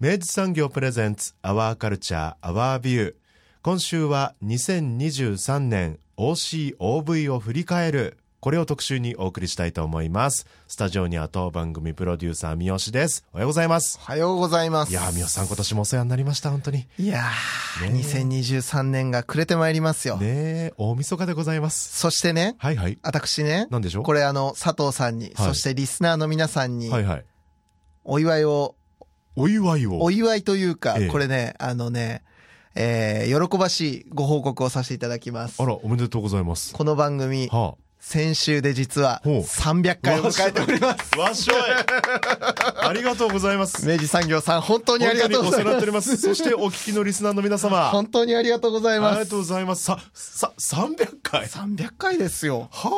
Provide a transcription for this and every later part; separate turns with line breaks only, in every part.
明治産業プレゼンツアワーカルチャーアワービュー今週は2023年 OCOV を振り返る。これを特集にお送りしたいと思います。スタジオには当番組プロデューサー三好です。おはようございます。
おはようございます。
いや三好さん今年もお世話になりました本当に。
いやー、2023年が暮れてまいりますよ、
ねえ大晦日でございます。
そしてね
はいはい。
私ね
なんでしょう？
これあの佐藤さんに、
はい。
そしてリスナーの皆さんに
はいはい。
お祝いを、
お祝いを。
お祝いというか、
ええ。
これねあのねえー喜ばしいご報告をさせていただきます。
あらおめでとうございます。
この番組
は
先週で実は
ほう。
300回を迎えております。
あわっしょい。ありがとうございます。
明治産業さん本当にありがとうござい
本当にお世話になっており
ま
ます。すそしてお聞きのリスナーの皆様。
本当にありがとうござい
あ
ます。
りがとうございます。ささ300回
？300回ですよ。
は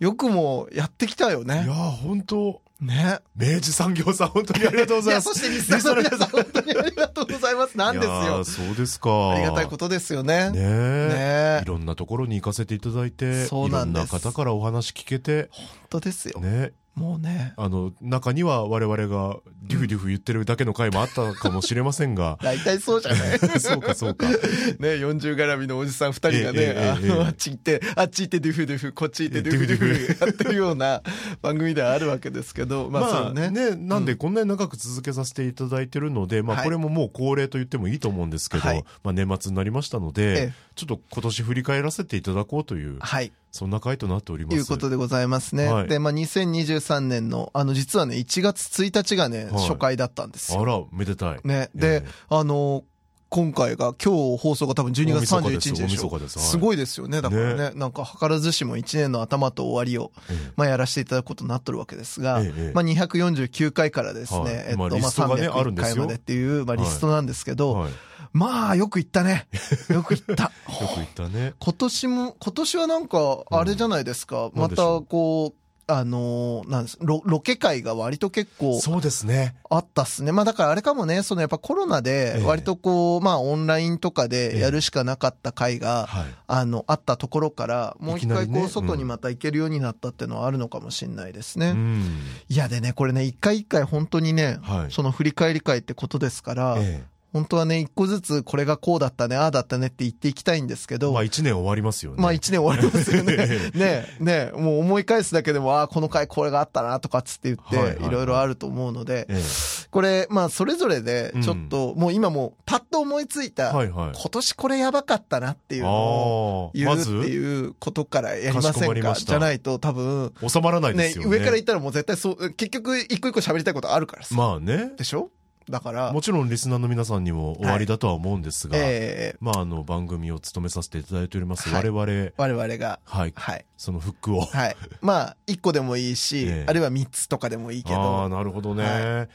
よくもやってきたよね。
あいや本当
ね
明治産業さん本当にありがとうございます
そしてリスナーの皆さん、本当にありがとうございます。なんですよ
ー。そうですか
ありがたいことですよね。
ねえ
ねえ
いろんなところに行かせていただいて
そうなんです
いろんな方からお話聞けて
本当ですよ。
ね
もうね、
あの中には我々がデュフデュフ言ってるだけの回もあったかもしれませんが。
大体そうじゃない。
そうかそうか。
ね、40絡みのおじさん二人がね、
ええええ
あっち行って、あっち行ってデュフデュフ、こっち行ってデュフデュフ。やってるような番組ではあるわけですけど、まあ
まあ
ね。
ね、なんでこんなに長く続けさせていただいてるので、まあ
はい。
これももう恒例と言ってもいいと思うんですけど、
はい。
まあ年末になりましたの
え
で
え、
ちょっと今年振り返らせていただこうという、
はい。
そんな回となっております。
いうことでございますね。
はい
で、まあ2023年の、あの、実はね、1月1日がね、
はい
初回だったんですよ。
あら、めでたい。
ね。
え
で
え、
あの、今回が、今日放送が多分12月31日でしょ。
す。す
ごいですよね。だからね、
ね。
なんか図らずしも1年の頭と終わりを、
ええ。
まあやらせていただくことになっとるわけですが、
ええ
まあ249回からですね、
はい。
えっと、まあ
まあリストがねあるん
301
ですよ
回までっていう、まあリストなんですけど、まあよく言ったね。よく言った。
く言ったね。
今年も、今年はなんか、あれじゃないですか、
うん。
またこう、あのーなんですロ、ロケ会が割と結構
そうですね。
あったっすね。まあだからあれかもね、そのやっぱコロナで
ええ
割とこう、まあオンラインとかでやるしかなかった会が、
はい。
あの、あったところから、もう一回こう、外にまた行けるようになったっていうのはあるのかもしれないですね。
うん。
いやでね、これね、一回一回本当にね、
はい
その振り返り会ってことですから、
え
本当はね、一個ずつこれがこうだったね、ああだったねって言っていきたいんですけ
え。
ど、
まあ一年終わりますよね。
まあ一年終わりますよね
え。
ねねもう思い返すだけでも、ああ、この回これがあったなとかっつって言って、
はい
ろいろあると思うので、
え
これ、まあそれぞれで、ちょっと、もう今もうパッと思いつい
え。
た、
はいはい。
今年これやばかったなっていうのを言うっていうことからやりませんか？
ま
じゃないと多分、
収まらないで
ね
すよね。
上から言ったらもう絶対そう、結局一個一個喋りたいことあるからさ。
まあね。
でしょ？だから、
もちろんリスナーの皆さんにも終わりだとは思うんですが、
ええ
まああの番組を務めさせていただいております、
はい。
我々、
我々が、
はい、
はい。
そのフックを。
はい。まあ、一個でもいいし、
ええ。
あるいは三つとかでもいいけ
ああ、
ど、
なるほどね。
は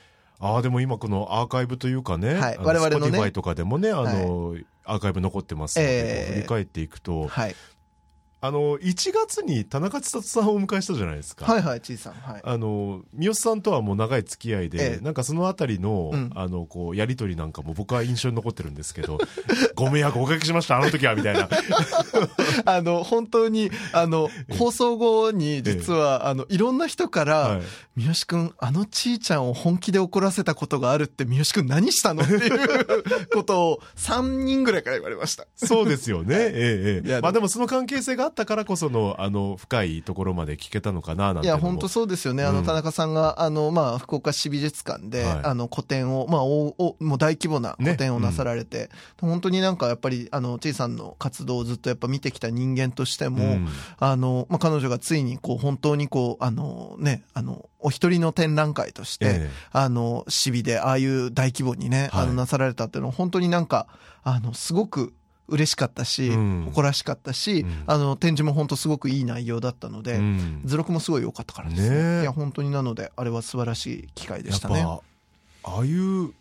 ああ、でも今このアーカイブというかね、
はい。我々のね。
Spotify とかでもね、あの、アーカイブ残ってますので、
ええ。
こう振り返っていくと、
はい。
あの、1月に田中千里さんをお迎えしたじゃないですか。
はいはい、ちいさん。はい。
あの、三好さんとはもう長い付き合いで、
ええ
なんかそのあたりの、
うん
あの、こう、やりとりなんかも僕は印象に残ってるんですけど、ご迷惑おかけしました、あの時は、みたいな。
あの、本当に、あの、放送後に、実は、あの、いろんな人から、
はい
三好くん、あのちいちゃんを本気で怒らせたことがあるって、三好くん何したのっていうことを3人ぐらいから言われました。
そうですよね。え えええ。まあでもその関係性があったからこそのあの深いところまで聞けたのかななんて
いや、本当そうですよね。あの、
うん。
田中さんが、あの、まあ、福岡市美術館で、
はい。
あの、個展を、まあ、おおもう大規模な個展をなさられて、本当になんかやっぱり、あの、ちいさんの活動をずっとやっぱ見てきた人間としても、
うん。
あの、まあ、彼女がついに、こう、本当にこう、あの、ね、あの、お一人の展覧会として、
え
あの、シビで、ああいう大規模にね、
はい。
あの、なさられたっていうのは、本当になんか、あの、すごく嬉しかったし、
うん
誇らしかったし、
うん
あの、展示も本当すごくいい内容だったので、
うん
図録もすごい良かったからですね。
ねえ
いや、本当になので、あれは素晴らしい機会でしたね。
ぱああいう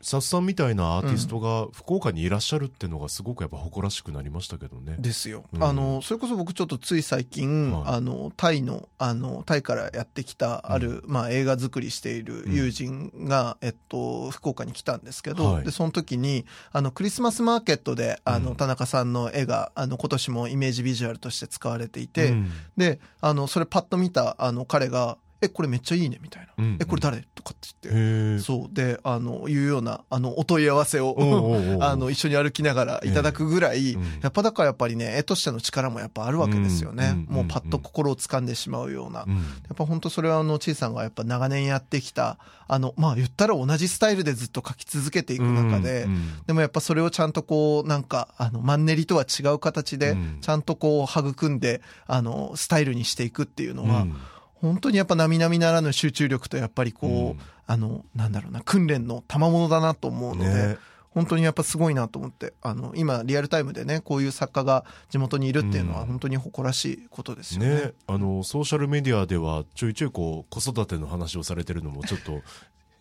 サスさんみたいなアーティストが福岡にいらっしゃるっていうのがすごくやっぱ誇らしくなりましたけどね。
ですよ、
うん。
あのそれこそ僕ちょっとつい最近、
はい。
あのタイのあのタイからやってきたある、まあ、映画作りしている友人が、えっと、福岡に来たんですけど、
はい。
でその時にあのクリスマスマーケットであの、
うん。
田中さんの絵があの今年もイメージビジュアルとして使われていて、
うん。
であのそれパッと見たあの彼が「えこれめっちゃいいね」みたいな「
うん
えこれ誰?」とかって言って。そう。であのいうようなあのお問い合わせを あの一緒に歩きながらいただくぐらい、やっぱだからやっぱりね絵としての力もやっぱあるわけですよね、
うん
もうパッと心を掴んでしまうような、や
うん。
っぱ本当それはあのちいさんがやっぱ長年やってきたあのまあ言ったら同じスタイルでずっと描き続けていく中で、
うんうん。
でもやっぱそれをちゃんとこうなんかあのマンネリとは違う形で
うん。
ちゃんとこう育んであのスタイルにしていくっていうのは、
うん
本当にやっぱ並々ならぬ集中力とやっぱりこう、
うん。
あのなんだろうな訓練の賜物だなと思うので、
ね。
本当にやっぱすごいなと思ってあの今リアルタイムでねこういう作家が地元にいるっていうのは
うん。
本当に誇らしいことですよね。
ね、あのソーシャルメディアではちょいちょいこう子育ての話をされてるのもちょっと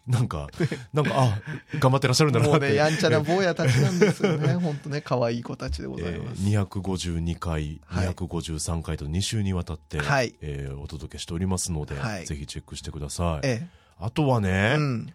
なんかなんかあ頑張ってらっしゃるんだなって。
もうねやんちゃな坊やたちなんですよね。本当ね可愛い子たちでございます。
えー252回、
はい。
253回と2週にわたって、
はい。
えーお届けしておりますので、
はい。
ぜひチェックしてください。
え
あとは
え
ね、
うん、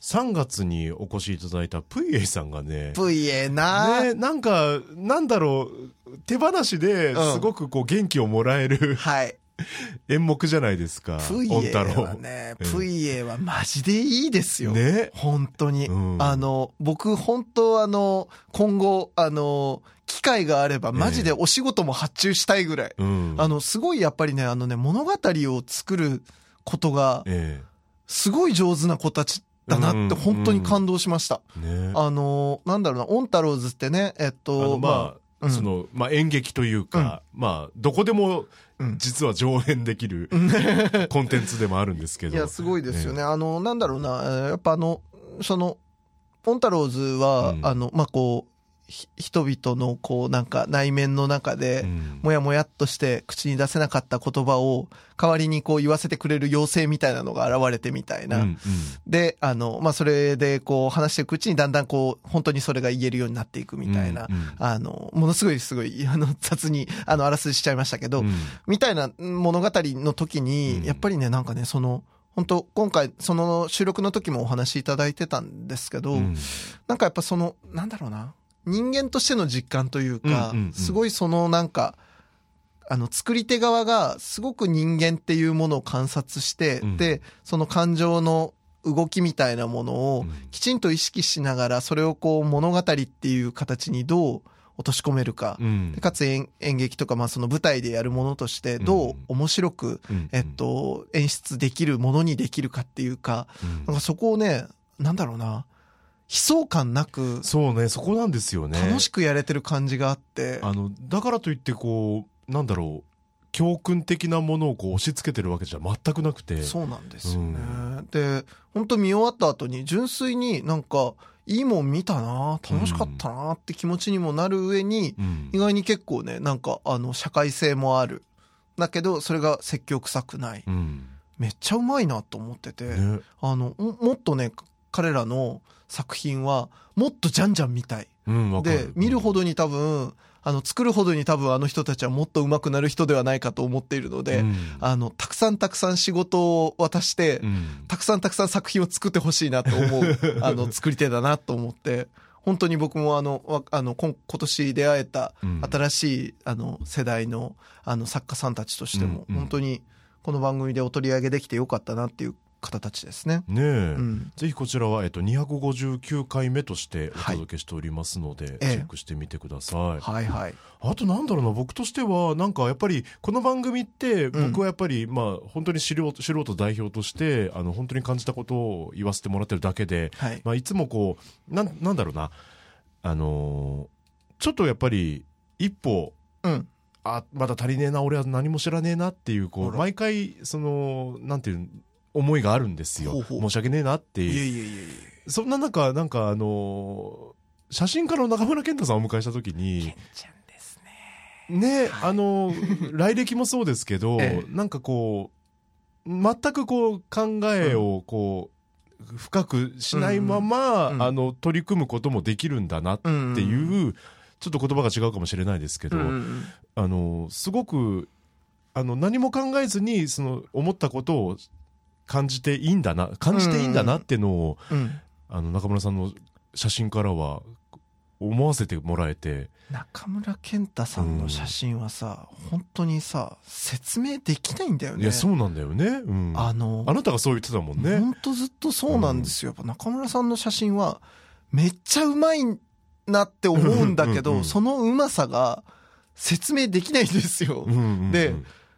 3月にお越しいただいたプイエイさんがね、
ぷいえな、
ね、なんか、なんだろう、手放しで
うん。
すごくこう元気をもらえる
はい
演目じゃないですか。
プイエはね、
ええ
プイエはマジでいいですよ。
ね。
本当に。
うん
あの、僕、本当あの、今後、あの、機会があれば、マジでお仕事も発注したいぐらい。
うん。
あの、すごいやっぱりね、あのね、物語を作ることが、
え
すごい上手な子たちだな
うん
って、本当に感動しました。
えね。
あの、なんだろうな、オンタローズってね、えっ
あ
と、
のまあ、
うん
その、まあ演劇というか、まあ、どこでも
うん。
実は上演できるコンテンツでもあるんですけど。
いや、すごいですよね。あの、なんだろうな、えーやっぱあの、その、オンタローズは、
うん。
あの、まあ、こう、ひ人々の、こう、なんか内面の中で、
うん。
もやもやっとして口に出せなかった言葉を代わりにこう言わせてくれる妖精みたいなのが現れてみたいな。
うんうん。
で、あの、まあ、それでこう話していくうちにだんだんこう、本当にそれが言えるようになっていくみたいな。
うんうん。
あの、ものすごいすごい、あの、雑に、あの、あらすじしちゃいましたけど、
うん。
みたいな物語の時に、
うん。
やっぱりね、なんかね、その、本当今回、その収録の時もお話しいただいてたんですけど、
うん。
なんかやっぱその、なんだろうな、人間としての実感というか、すごいそのなんか、あの、作り手側がすごく人間っていうものを観察して、
うん。
で、その感情の動きみたいなものを
うん。
きちんと意識しながら、それをこう物語っていう形にどう落とし込めるか。
うん。
でかつ演演劇とか、まあその舞台でやるものとして、どう面白く、
うん。
えっと、演出できるものにできるかっていうか、
うん。
なんかそこをね、なんだろうな、悲壮感なく、
そうね、そこなんですよね。
楽しくやれてる感じがあって、
あの、だからといってこう、なんだろう、教訓的なものをこう押し付けてるわけじゃ全くなくて。
そうなんですよね。
う
で、本当見終わった後に純粋になんか、いいもん見たな楽しかったなって気持ちにもなる上に、
うん
意外に結構ね、なんかあの、社会性もある。だけど、それが説教臭くない。
うん
めっちゃうまいなと思ってて、
ね
あの、ももっとね、彼らの作品は、もっとじゃんじゃん見たい。
うん、
で
る。
見るほどに多分あの作るほどに多分あの人たちはもっと上手くなる人ではないかと思っているので、
うん
あのたくさんたくさん仕事を渡して、
うん
たくさんたくさん作品を作ってほしいなと思う あの作り手だなと思って本当に僕もあのわあの今今年出会えた
うん
新しいあの世代のあの作家さんたちとしても本当にこの番組でお取り上げできてよかったなっていう方たちですね。
ねえ、
うん
ぜひこちらは、えっと、259回目としてお届けしておりますので、
ええ
チェックしてみてください。
はいはい。
あとなんだろうな、僕としては、なんかやっぱり、この番組って、
うん
僕はやっぱり、まあ、本当に素人素人代表として、あの、本当に感じたことを言わせてもらってるだけで、
はい。
まあ、いつもこう、なん、なんだろうな、あのーちょっとやっぱり、一歩、
うん。
あ、まだ足りねえな、俺は何も知らねえなっていう、こう、毎回、その、なんていう、思いがあるんですよ。
ほうほう
申し訳ねえなっていう。
いえいえいえいえ。
そんな中、なんかあのー写真家の中村健太さんをお迎えしたときに、
ね。
ね、あのー来歴もそうですけど、
ええ
なんかこう、全くこう考えをこう、深くしないまま、
うんうん
あの、取り組むこともできるんだなって
うん
いう、ちょっと言葉が違うかもしれないですけど、
うんうん
あの、すごく、あの、何も考えずに、その、思ったことを感じていいんだな、感じていいんだなってのを、
うん。
あの、中村さんの写真からは、思わせてもらえて、
中村健太さんの写真はさ、本当にさ、説明できないんだよね。
いや、そうなんだよね。うん。あ
あの、
なたがそう言ってたもんね。
本当ずっとそうなんですよ。やっぱ中村さんの写真は、めっちゃうまいなって思うんだけど、
うんうんうん
そのうまさが説明できないんですよ。
うんうんうん
で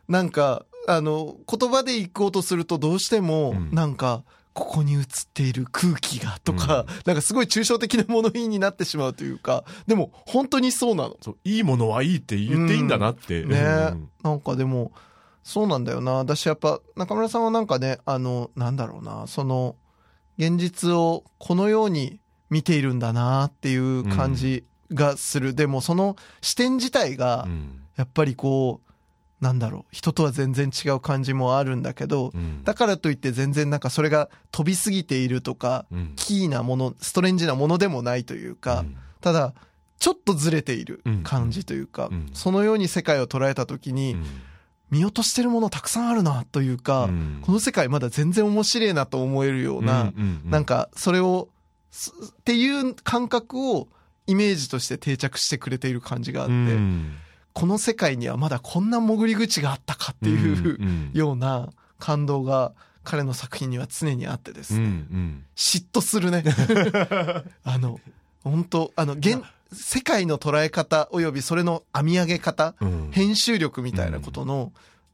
なんか、あの、言葉で行こうとするとどうしても、
うん
なんか、ここに映っている空気がとか、なんかすごい抽象的な物言いになってしまうというか、でも本当にそうなの。
そういいものはいいって言っていいんだなって。
ね
うん
なんかでも、そうなんだよな。私やっぱ、中村さんはなんかね、あの、なんだろうな、その、現実をこのように見ているんだなっていう感じがする。でもその視点自体が
う、ん
やっぱりこう、なんだろう、人とは全然違う感じもあるんだけど、
うん。
だからといって全然なんかそれが飛びすぎているとか、
うん。
キーなもの、ストレンジなものでもないというか、
うん。
ただ、ちょっとずれている感じというか、
うん。
そのように世界を捉えた時に、
うん。
見落としてるものたくさんあるなというか、
うん。
この世界まだ全然面白いなと思えるような、なんかそれを、すっていう感覚をイメージとして定着してくれている感じがあって、
うん
この世界にはまだこんな潜り口があったかっていう、
うんうん。
ような感動が彼の作品には常にあってですね、
うんうん。
嫉妬するね。あの、本当あの、現、世界の捉え方及びそれの編み上げ方、
うん。
編集力みたいなことの、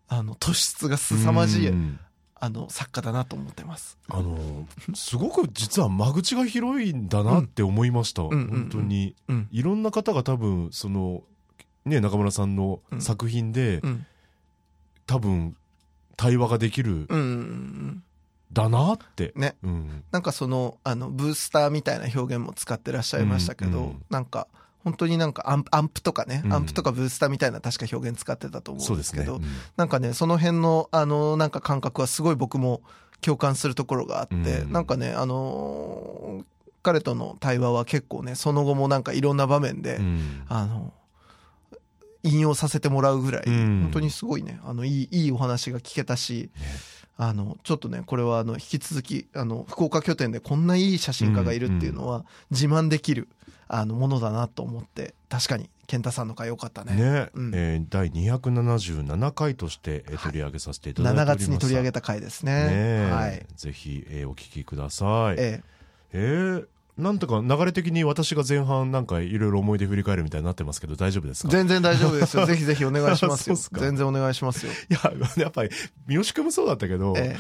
あの、突出が凄まじい、
うん。
あの、作家だなと思ってます。
あのすごく実は間口が広いんだなって思いました、
んうんうん。
本当に。
うん。
いろんな方が多分そのね中村さんの作品で、
うん。
多分対話ができる。だなって、
ね。
うん。
なんかその、あの、ブースターみたいな表現も使ってらっしゃいましたけど、
うん。うん
なんか、本当になんかアンプアンプとかね、
うん。
アンプとかブースターみたいな確か表現使ってたと思
そううんです
けど、
うん。
なんかね、その辺の、あの、なんか感覚はすごい僕も共感するところがあって、
うん。
なんかね、あのー彼との対話は結構ね、その後もなんかいろんな場面で、
うん。
あの、引用させてもらうぐらい、
うん。
本当にすごいね、あの、いい、いいお話が聞けたし、あの、ちょっとね、これはあの、引き続き、あの、福岡拠点でこんないい写真家がいるっていうのは、自慢できる、あの、ものだなと思って、確かに、健太さんの回良かったね。
ね、
うん。
えー第277回として、えー取り上げさせていただいてお
7
ります。
月に取り上げた回ですね。
ねえ。
はい。
ぜひ、えーお聞きください。え。
え
ーなんとか流れ的に私が前半なんかいろいろ思い出振り返るみたいになってますけど大丈夫です
え、
か？
全然大丈夫ですよ。ぜひぜひお願いしますよ。
すか
全然お願いしますよ。
いや、やっぱり、三好君もそうだったけど、
え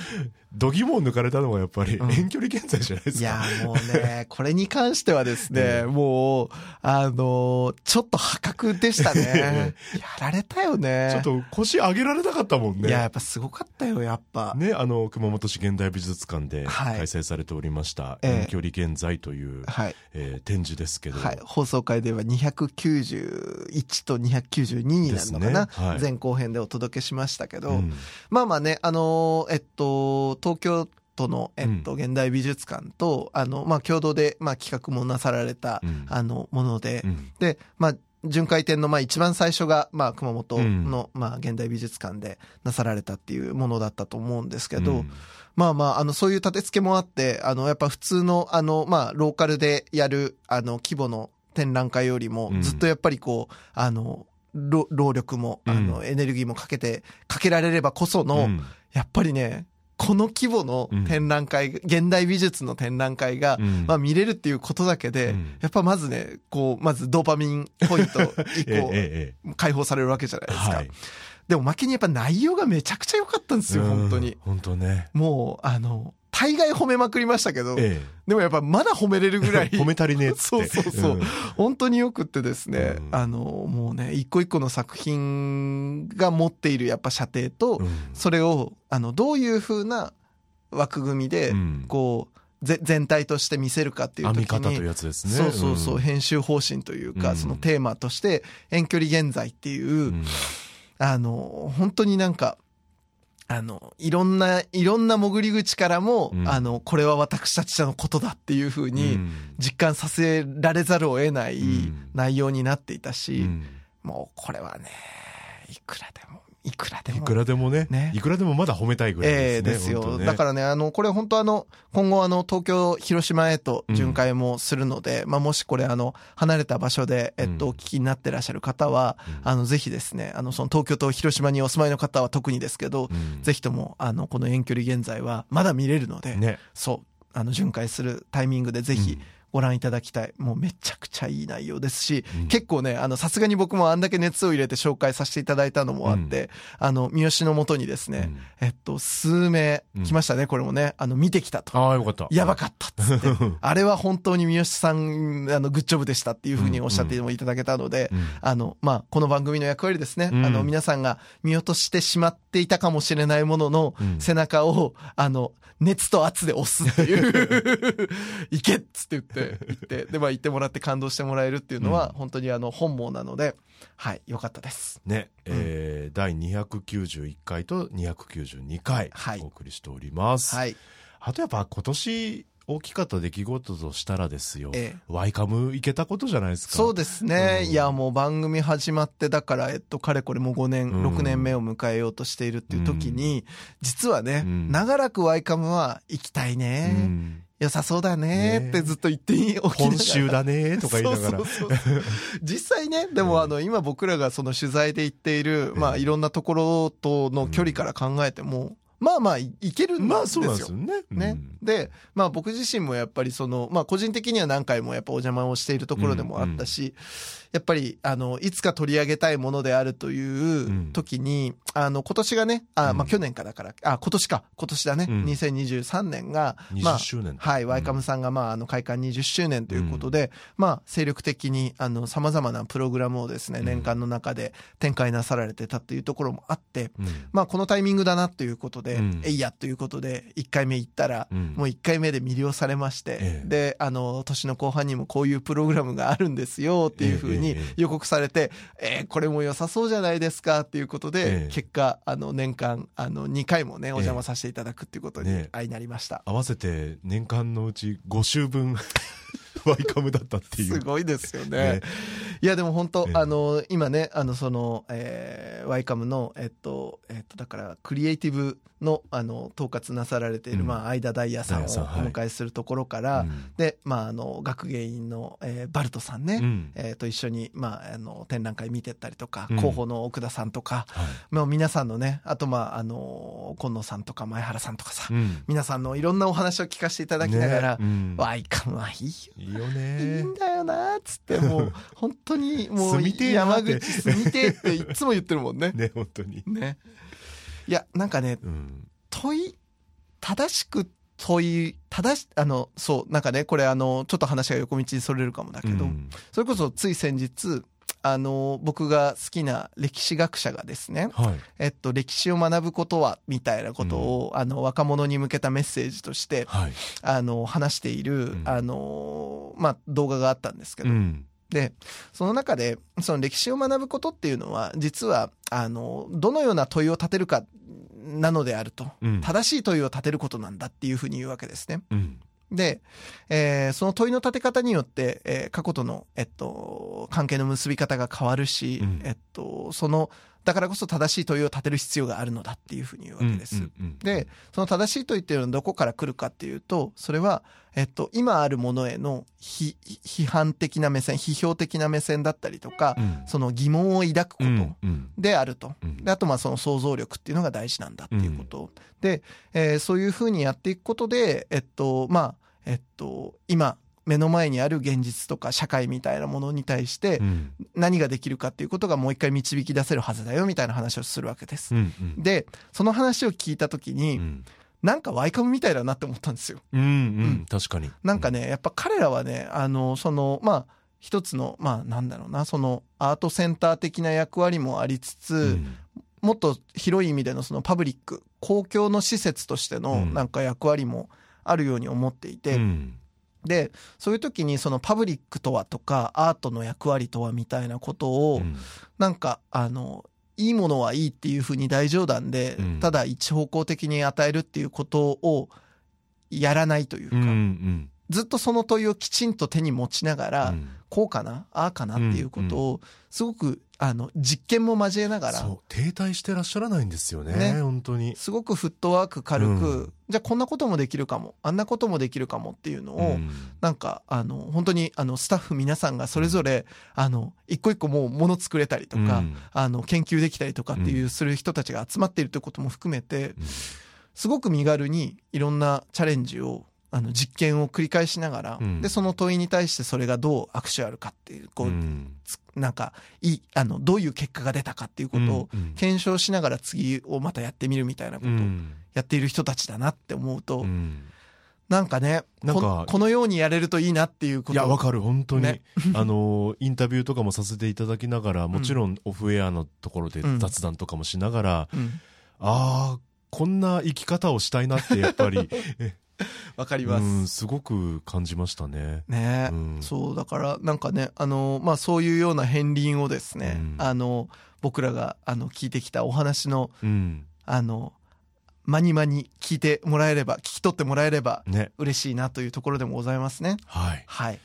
度肝を抜かれたのがやっぱり
うん
遠距離現在じゃないで
え、
すか。
いや、もうね、これに関してはですね、
ええ
もう、あのーちょっと破格でしたね。やられたよね。
ちょっと腰上げられなかったもんね。
いや、やっぱすごかったよ、やっぱ。
ね、あの、熊本市現代美術館で
はい
開催されておりました、
ええ
遠距離現在という、
はい。
えー展示ですけど、
はい。放送回では291と292になるのかな、
ねはい
前後編でお届けしましたけど、
うん
まあまあね、あのーえっと、東京都の、えっと、現代美術館と、あの、まあ、共同で、まあ、企画もなさられた、
うん。
あの、もので、
うん。
で、まあ、巡回展の、まあ、一番最初が、まあ、熊本の、まあ、現代美術館でなさられたっていうものだったと思うんですけど、
うん。
まあまあ、あの、そういう立て付けもあって、あの、やっぱ普通の、あの、まあ、ローカルでやる、あの、規模の展覧会よりも
う、ん。
ずっとやっぱりこう、あの、労労力も、あの、
うん。
エネルギーもかけて、かけられればこその、
うん。
やっぱりね、この規模の展覧会、現代美術の展覧会が、
うん。
まあ見れるっていうことだけで、
うん。
やっぱまずね、こう、まずドーパミンポイント一
ええ
個
ええ。
解放されるわけじゃないですか。
はい。
でも負けにやっぱ内容がめちゃくちゃ良かったんですよ、本当に。
うん本当ね。
もう、あの、大概褒めまくりましたけど、
え
でもやっぱまだ褒めれるぐらい。
え 褒め足りねえって。
そうそうそう。
うん。
本当によくってですね、
うん。
あの、もうね、一個一個の作品が持っているやっぱ射程と、
うん。
それを、あの、どういう風な枠組みで、
うん。
こう、ぜ全体として見せるかっていう時に。
編み方というやつですね。
そうそうそう、
ん。
編集方針というか、
うん。
そのテーマとして、遠距離現在っていう、
うん。
あの、本当になんか、あの、いろんな、いろんな潜り口からも、
うん。
あの、これは私たちのことだっていうふうに
うん。
実感させられざるを得ない
うん。
内容になっていたし、
うん。
もうこれはね、いくらでも、いくらでも。
いくらでもね。
ね。
いくらでもまだ褒めたいぐらい
ええ
でね。
ですすよ。
ね。
だからね、あの、これ本当あの、今後あの、東京、広島へと巡回もするので、まあ、もしこれあの、離れた場所で、えっと、
うん。
お聞きになってらっしゃる方は、
うん。
あの、ぜひですね、あの、その東京と広島にお住まいの方は特にですけど、
うん。
ぜひとも、あの、この遠距離現在は、まだ見れるので、
ね。
そう、あの、巡回するタイミングでぜひ
うん
ご覧いただきたい。もうめちゃくちゃいい内容ですし、
うん。
結構ね、あの、さすがに僕もあんだけ熱を入れて紹介させていただいたのもあって、あの、三好のもとにですね、
うん。
えっと、数名来ましたね、これもね、あの、見てきたと。
ああよかった。
やばかったっつって。あれは本当に三好さん、あの、グッジョブでしたっていうふうにおっしゃってもいただけたので、
うん。
あの、まあ、この番組の役割ですね。
うん。
あの、皆さんが見落としてしまっていたかもしれないものの、
うん。
背中を、あの、熱と圧で押すっていう、行けっつって言って、言って、で、まあ、言ってもらって感動してもらえるっていうのは、
うん。
本当にあの、本望なので、はい、よかったです。
ね、えー第291回と292回
はい。
お送りしております、
はい。
あとやっぱ今年大きかった出来事としたらですよ、
ええ。
ワイカム行けたことじゃないですか。
そうですね。
うん。
いや、もう番組始まって、だから、えっと、かれこれもう5年、
うん。
6年目を迎えようとしているっていう時に、実はね、
うん。
長らくワイカムは行きたいね、
うん
良さそうだね
ね
ってずっと言っておきながら。
本州だねとか言いながら。
実際ね、でもあの、今僕らがその取材で行っている、まあいろんなところとの距離から考えても、まあまあいいけるんですよ。
まあそうなんですよね。
ね。で、まあ僕自身もやっぱりその、まあ個人的には何回もやっぱお邪魔をしているところでもあったし、やっぱり、あの、いつか取り上げたいものであるという時に、あの、今年がね、あ、まあ去年かだから、あ、今年か、今年だね、
うん。
2023年が、
うん
まあ
20周年
はい、ワイカムさんが、まあ、あの、開館20周年ということで、まあ、精力的に、あの、様々なプログラムをですね、
うん。
年間の中で展開なさられてたっていうところもあって、
うん。
まあ、このタイミングだなということで、
うん。
えいやということで、1回目行ったら、
うん。
もう1回目で魅了されまして、
ええ。
で、あの、年の後半にもこういうプログラムがあるんですよっていうふうに
えええ。え
予告されて、えーこれも良さそうじゃないですかっていうことで、
ええ。
結果、あの、年間、あの、2回もね、お邪魔させていただくっていうことに
ね
相なりました。
合わせて年間のうち5週分 ワイカムだったっていう。
すごいですよね。
ね。
いや、でも本当、
ええ。
あの、今ね、あの、その、えーワイカムの、えっと、えっと、だから、クリエイティブの、あの、統括なさられている、
うん。
まあ、相田ダイヤさんをお迎えするところから、
うん。
で、まあ、あの、学芸員の、えーバルトさんね、
うん。
えーと一緒に、まあ、あの、展覧会見てったりとか、
うん。
広報の奥田さんとか、
はい。
まあ、皆さんのね、あと、まあ、あの、今野さんとか前原さんとかさ、
うん。
皆さんのいろんなお話を聞かせていただきながら、
ねうん。
ワイカムはいいよ
いいよ
いい
ね
んだよなっつって、もう、本当に、もう、山口住みてえっていつも言ってるもんね。
ね本当に。
ね。いや、なんかね、
うん。
問い、正しく問い、正し、あの、そう、なんかね、これあの、ちょっと話が横道にそれるかもだけど、
うん。
それこそつい先日、あの、僕が好きな歴史学者がですね、
はい。
えっと、歴史を学ぶことは、みたいなことを、あの、若者に向けたメッセージとして、
はい。
あの、話している、
うん。
あの、まあ、動画があったんですけど、
うん。
で、その中で、その歴史を学ぶことっていうのは、実は、あの、どのような問いを立てるかなのであると。
うん
正しい問いを立てることなんだっていうふうに言うわけですね。
うん
で、えーその問いの立て方によって、えー過去との、えっと、関係の結び方が変わるし、
うん
えっと、その、だからこそ正しい問いを立てる必要があるのだっていうふうに言うわけです。
うんうんうん
で、その正しい問いっていうのはどこから来るかっていうと、それは、えっと、今あるものへの批批判的な目線、批評的な目線だったりとか、
うん。
その疑問を抱くこ
うん
と
うん。
であると。
うん。
であとまあその想像力っていうのが大事なんだっていうこと、で、えーそういうふうにやっていくことでえっとまあえっと今目の前にある現実とか社会みたいなものに対して
うん。
何ができるかっていうことがもう一回導き出せるはずだよみたいな話をするわけです。
うんうん。
でその話を聞いた時に、
うん。
なんかワイカムみたいだなって思ったんですよ。
うんう
うん。
ん確かに。
なんかねやっぱ彼らはねあのそのまあ一つのまあなんだろうなそのアートセンター的な役割もありつつ、
うん。
もっと広い意味でのそのパブリック公共の施設としての
うん。
なんか役割もあるように思っていて、
うん
でそういう時にそのパブリックとはとかアートの役割とはみたいなことを、
うん。
なんかあのいいものはいいっていうふうに大冗談で、
うん。
ただ一方向的に与えるっていうことをやらないというか、
うんうん
ずっとその問いをきちんと手に持ちながら、
うん。
こうかなああかなっていうことをすごくあの実験も交えながら
停滞してらっしゃらないんですよね
ね。
本当に。
すごくフットワーク軽く、
うん。
じゃあこんなこともできるかもあんなこともできるかもっていうのを、
うん。
なんかあの本当にあのスタッフ皆さんがそれぞれあの一個一個もうもの作れたりとか、
うん。
あの研究できたりとかっていううする人たちが集まっているということも含めてすごく身軽にいろんなチャレンジをあの実験を繰り返しながら、
うん。
でその問いに対してそれがどうアクシュアルかっていうこう、
うん。
つなんかいいあのどういう結果が出たかっていうことを
うん
検証しながら次をまたやってみるみたいなことを
うん。
やっている人たちだなって思うと、
うん。
なんかね
なんか
ここのようにやれるといいなっていうこと
いやわかる。本当に、
ね。
あのインタビューとかもさせていただきながらもちろんオフエアのところで
うん。
雑談とかもしながら、
うん。
ああこんな生き方をしたいなってやっぱり
わかります。
うんすごく感じましたね。
ね、
うん。
そうだからなんかねあのまあそういうような片鱗をですね、
うん。
あの僕らがあの聞いてきたお話の
うん。
あのまにまに聞いてもらえれば聞き取ってもらえれば
ね。
嬉しいなというところでもございますね。
はい。
はい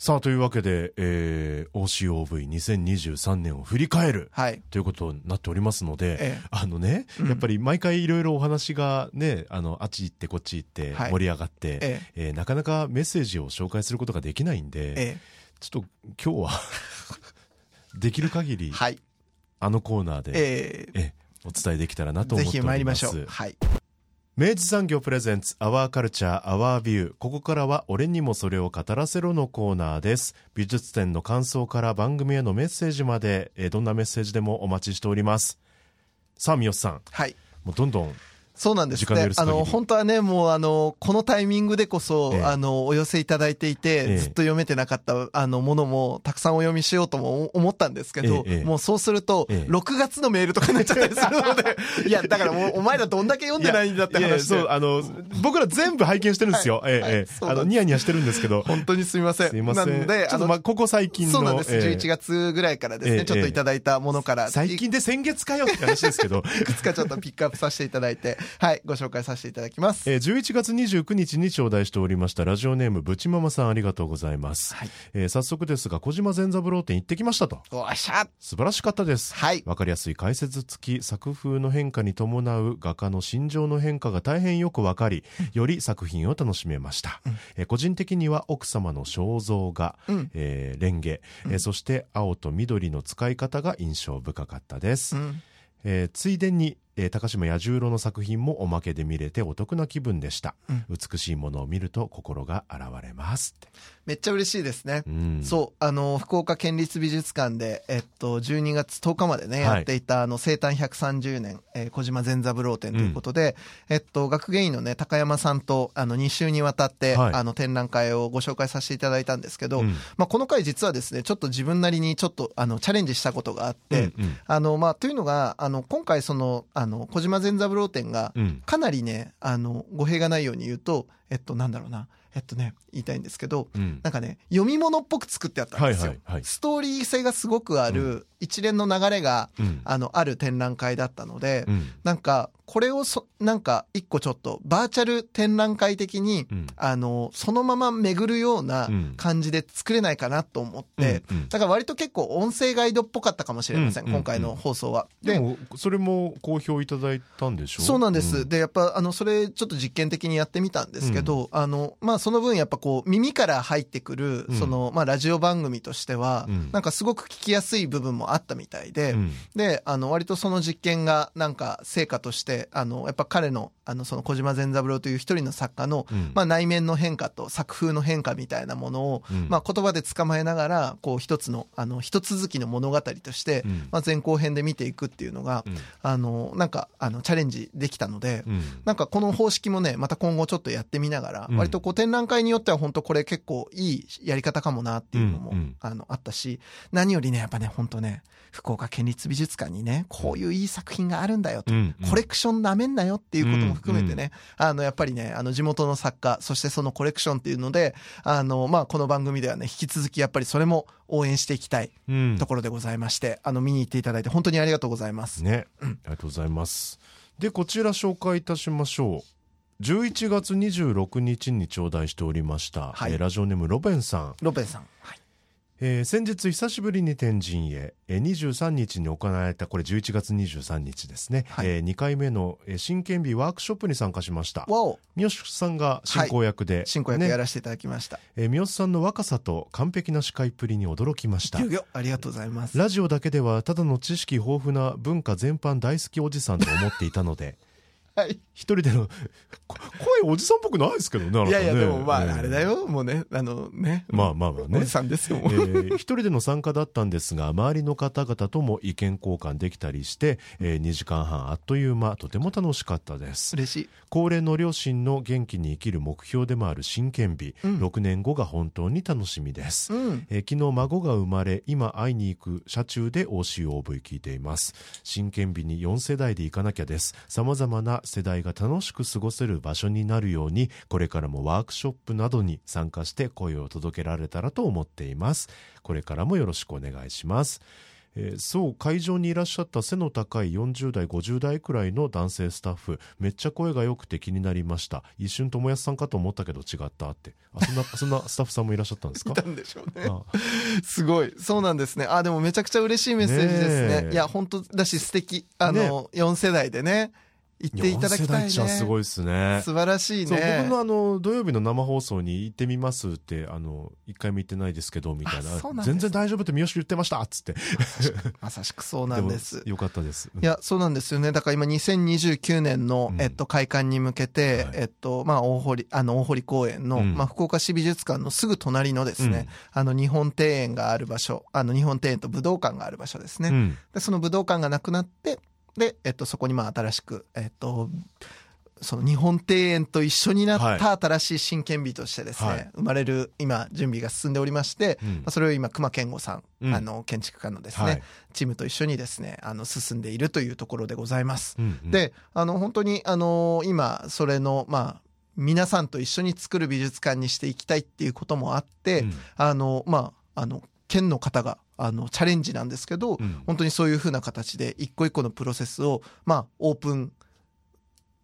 さあというわけで、えー、OCOV2023 年を振り返る
はい。
ということになっておりますので、
え
あのね、
うん
やっぱり毎回いろいろお話がね、あの、あっち行ってこっち行って
はい
盛り上がって、
え
えーなかなかメッセージを紹介することができないんで、
え
ちょっと今日は できる限り、
はい。
あのコーナーで、
え
えお伝えできたらなと
ぜひ
思っております。
参りましょう。はい。
明治産業プレゼンツアワーカルチャーアワービューここからは俺にもそれを語らせろのコーナーです。美術展の感想から番組へのメッセージまでえーどんなメッセージでもお待ちしております。さあ三好さん。
はい。
もうどんどん
そうなんですね。あの、本当はね、もうあの、このタイミングでこそ、
ええ。
あの、お寄せいただいていて、
ええ。
ずっと読めてなかった、あの、ものも、たくさんお読みしようとも思ったんですけど、もうそうすると、
ええ。
6月のメールとかになっちゃったりするので、いや、だからもう、お前らどんだけ読んでないんだって話で、
そうあの僕ら全部拝見してるんですよ、
はい。はい
ええ。ええ
そうなんです。
あのニヤニヤしてるんですけど。
本当にすみません。
すいません。
なので、
ちょっとまあここ最近の
そうなんです。
ええ。
11月ぐらいからですね、
ええ。
ちょっといただいたものから、
最近で先月かよって話ですけど。
いくつかちょっとピックアップさせていただいて、はい、ご紹介させていただきます。
えー11月29日に頂戴しておりましたラジオネームぶちママさんありがとうございます、
はい。
えー早速ですが小島善三郎店行ってきましたと。
おっしゃ。
素晴らしかったです。
はい。
わかりやすい解説付き作風の変化に伴う画家の心情の変化が大変よくわかりより作品を楽しめました、えー個人的には奥様の肖像画、
うん。
えーレンゲ、えーそして青と緑の使い方が印象深かったです、
うん。
えーついでに、えー高島彌十郎の作品もおまけで見れてお得な気分でした、
うん。
美しいものを見ると心が現れますって。
めっちゃ嬉しいですね。
うん。
そう、あの、福岡県立美術館で、えっと、12月10日までね、
はい。
やっていた、あの、生誕130年、えー小島善三郎展ということで、えっと、学芸員のね、高山さんと、あの、2週にわたって、
はい。
あの、展覧会をご紹介させていただいたんですけど、
うん。
まあ、この回実はですね、ちょっと自分なりにちょっと、あの、チャレンジしたことがあって、
うんうん。
あの、まあ、というのが、あの、今回その、あの、小島善三郎展が、
うん。
かなりね、あの、語弊がないように言うと、えっと、なんだろうな、えっとね、言いたいんですけど、
うん。
なんかね、読み物っぽく作ってあったんですよ。
はいはいはい
ストーリー性がすごくある、一連の流れが、
うん。
あの、ある展覧会だったので、
うん。
なんか、これをそ、なんか一個ちょっとバーチャル展覧会的に、
うん。
あの、そのまま巡るような
うん。
感じで作れないかなと思って、
うんうん
だから割と結構音声ガイドっぽかったかもしれません、
うん
今回の放送は。
でもそれも好評いただいたんでしょ？
そうなんです。
うん
で、やっぱ、あの、それ、ちょっと実験的にやってみたんですけど、あの、まあ、その分、やっぱこう、耳から入ってくる
うん、
その、まあ、ラジオ番組としては、
うん。
なんかすごく聞きやすい部分もあったみたいで、
うん。
で、あの、割とその実験が、なんか、成果として、あの、やっぱ彼の、あの、その小島善三郎という一人の作家の、
うん。
まあ、内面の変化と作風の変化みたいなものを、
うん。
まあ、言葉で捕まえながら、こう、一つの、あの、一続きの物語として、
うん。
まあ、前後編で見ていくっていうのが、
うん。
あの、なんか、あの、チャレンジできたので、
うん。
なんかこの方式もね、また今後ちょっとやってみながら、
うん。
割とこう展覧会によっては本当これ結構いいやり方かもなっていうのも、あの、あったし、何よりね、やっぱね、本当ね、福岡県立美術館にね、こういういい作品があるんだよと、コレクションなめんなよっていうことも含めてね、あの、やっぱりね、あの、地元の作家、そしてそのコレクションっていうので、あの、まあ、この番組ではね、引き続きやっぱりそれも応援していきたい
うん
ところでございまして、あの、見に行っていただいて本当にありがとうございます。
ね、ありがとうございます。で、こちら紹介いたしましょう。11月26日に頂戴しておりました、
はい
えーラジオネームロベンさん。
ロペンさん。はい。
えー先日久しぶりに天神へ、えー23日に行われたこれ11月23日ですね、
はい。
え2回目の、えー真剣日ワークショップに参加しました。三好さんが進行役で、
進行役
ね。
やらせていただきました。
えー三好さんの若さと完璧な司会っぷりに驚きました。
ありがとうございます。
ラジオだけではただの知識豊富な文化全般大好きおじさんと思っていたので
はい。
一人でのこ声おじさんっぽくないですけどねい
やいや、でもまあ、
えー
あれだよ。もうね、あのね。
まあまあまあね
おじさんですよ。
えー一人での参加だったんですが周りの方々とも意見交換できたりして、え2時間半あっという間とても楽しかったです
嬉しい。
高齢の両親の元気に生きる目標でもある真剣日、
うん
6年後が本当に楽しみです、
うん。
えー昨日孫が生まれ今会いに行く車中で OCOV 聞いています真剣日に4世代で行かなきゃです様々な世代が楽しく過ごせる場所になるようにこれからもワークショップなどに参加して声を届けられたらと思っていますこれからもよろしくお願いしますえーそう会場にいらっしゃった背の高い40代50代くらいの男性スタッフめっちゃ声が良くて気になりました一瞬友安さんかと思ったけど違ったってあそんなそんなスタッフさんもいらっしゃったんですか？
いたんでしょうね。
あ
すごい。そうなんですね。あ、でもめちゃくちゃ嬉しいメッセージですね。いや、本当だし素敵。あの、4世代でね、行っていただきたいね。
すごいですね。
素晴らしいね。
僕のあの土曜日の生放送に行ってみますってあの一回も行ってないですけどみたいな
な
全然大丈夫って三好言ってましたっつって
まさしくそうなんです
も。よかったです
いや、そうなんですよね。だから今2029年の、
うん
えっと、開館に向けて、
はい
えっと、まあ、大堀、あの、大堀公園の、
うん
まあ、福岡市美術館のすぐ隣のですね、あの、日本庭園がある場所、あの、日本庭園と武道館がある場所ですね。
うん
で、その武道館がなくなって、で、えっと、そこにまあ、新しく、えっと、その日本庭園と一緒になった新しい新建美としてですね、
はい。
生まれる今準備が進んでおりまして、
うん。
まあそれを今熊健吾さん、
うん。
あの建築家のですね、
はい。
チームと一緒にですねあの進んでいるというところでございます。
うんうん。
であの本当にあの今それのまあ皆さんと一緒に作る美術館にしていきたいっていうこともあって、
うん。
あのまああの県の方があのチャレンジなんですけど、
うん。
本当にそういうふうな形で一個一個のプロセスをまあオープン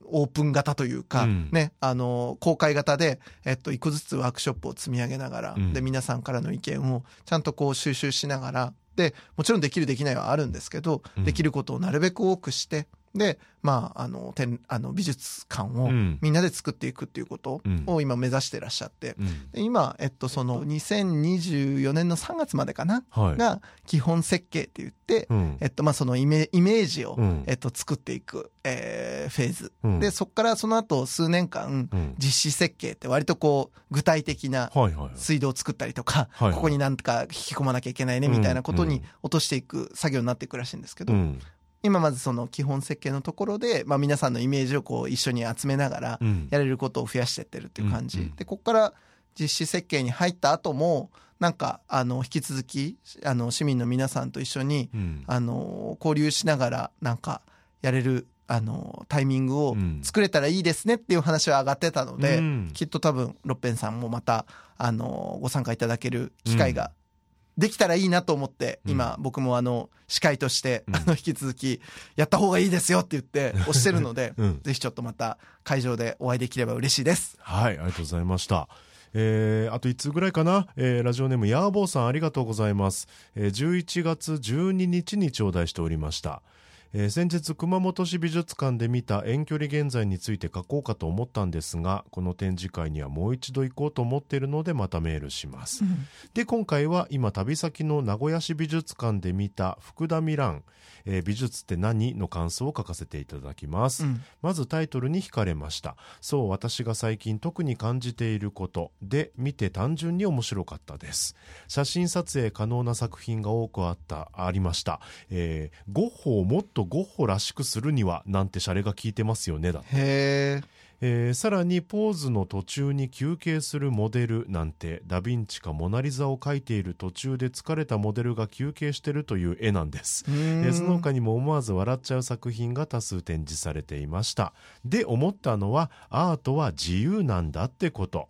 オープン型というか、
うん。
ね、あの、公開型で、えっと、一個ずつワークショップを積み上げながら、
うん。
で、皆さんからの意見をちゃんとこう収集しながら、で、もちろんできるできないはあるんですけど、
うん。
できることをなるべく多くして、で、まあ、あの、展あの美術館を
うん。
みんなで作っていくっていうこと
うん。
を今目指してらっしゃって、
うん。
で今、えっと、その2024年の3月までかな、
はい。
が基本設計って言って、
うん。
えっと、まあ、そのイメイメージを、
うん。
えっと、作っていく、えーフェーズ。
うん。
で、そこからその後数年間、
うん。
実施設計って割とこう、具体的な水道を作ったりとか、
はいはい
ここになんとか引き込まなきゃいけないねみたいなことに落としていく作業になっていくらしいんですけど、
うん
今まずその基本設計のところで、まあ、皆さんのイメージをこう一緒に集めながら
うん。
やれることを増やしていってるっていう感じ、
うんうん。
でここから実施設計に入った後もなんかあの引き続きあの市民の皆さんと一緒に
うん。
あの交流しながらなんかやれるあのタイミングを
うん。
作れたらいいですねっていう話は上がってたので、
うん。
きっと多分ロッペンさんもまたあのご参加いただける機会ができたらいいなと思って、今、僕もあの、司会として、
うん。
あの、引き続き、やった方がいいですよって言って、押してるので、
うん。
ぜひちょっとまた、会場でお会いできれば嬉しいです。
はい、ありがとうございました。えー、あと1通ぐらいかな、えー、ラジオネームヤーボーさんありがとうございます、えー、11月12日に頂戴しておりました、えー先日熊本市美術館で見た遠距離現在について書こうかと思ったんですがこの展示会にはもう一度行こうと思っているのでまたメールします、で今回は今旅先の名古屋市美術館で見た福田ミラン、えー美術って何の感想を書かせていただきます、
うん。
まずタイトルに惹かれました。そう私が最近特に感じていることで見て単純に面白かったです。写真撮影可能な作品が多くあったありました、えーゴッホをもっとゴッホらしくするにはなんてシャレが効いてますよねだ
へえ。
えーさらにポーズの途中に休憩するモデルなんてダ・ヴィンチかモナ・リザを描いている途中で疲れたモデルが休憩してるという絵なんです。えーその他にも思わず笑っちゃう作品が多数展示されていました。で思ったのはアートは自由なんだってこと。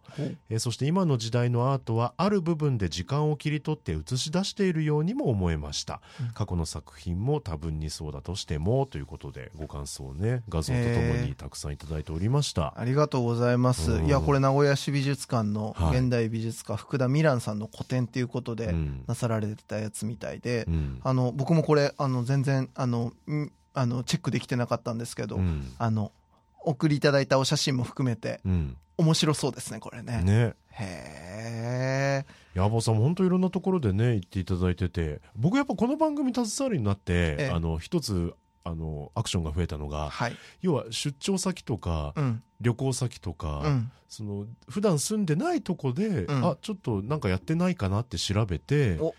えーそして今の時代のアートはある部分で時間を切り取って映し出しているようにも思えました、
うん。
過去の作品も多分にそうだとしてもということでご感想をね画像とともにたくさんいただいておりました、
ありがとうございます。
うん。
いや、これ名古屋市美術館の
はい。
現代美術家、福田ミランさんの個展っていうことで
うん。
なさられてたやつみたいで、
うん。
あの、僕もこれ、あの、全然、あの、んあの、チェックできてなかったんですけど、
うん。
あの、送りいただいたお写真も含めて、
うん。
面白そうですね、これね。
ね。
へえ。
ヤボさんも本当いろんなところでね言っていただいてて僕やっぱこの番組携わるになって、
ええ。
あの一つあのアクションが増えたのが
はい。
要は出張先とか、
うん。
旅行先とか、
うん。
その普段住んでないとこで、
うん
あちょっとなんかやってないかなって調べて
お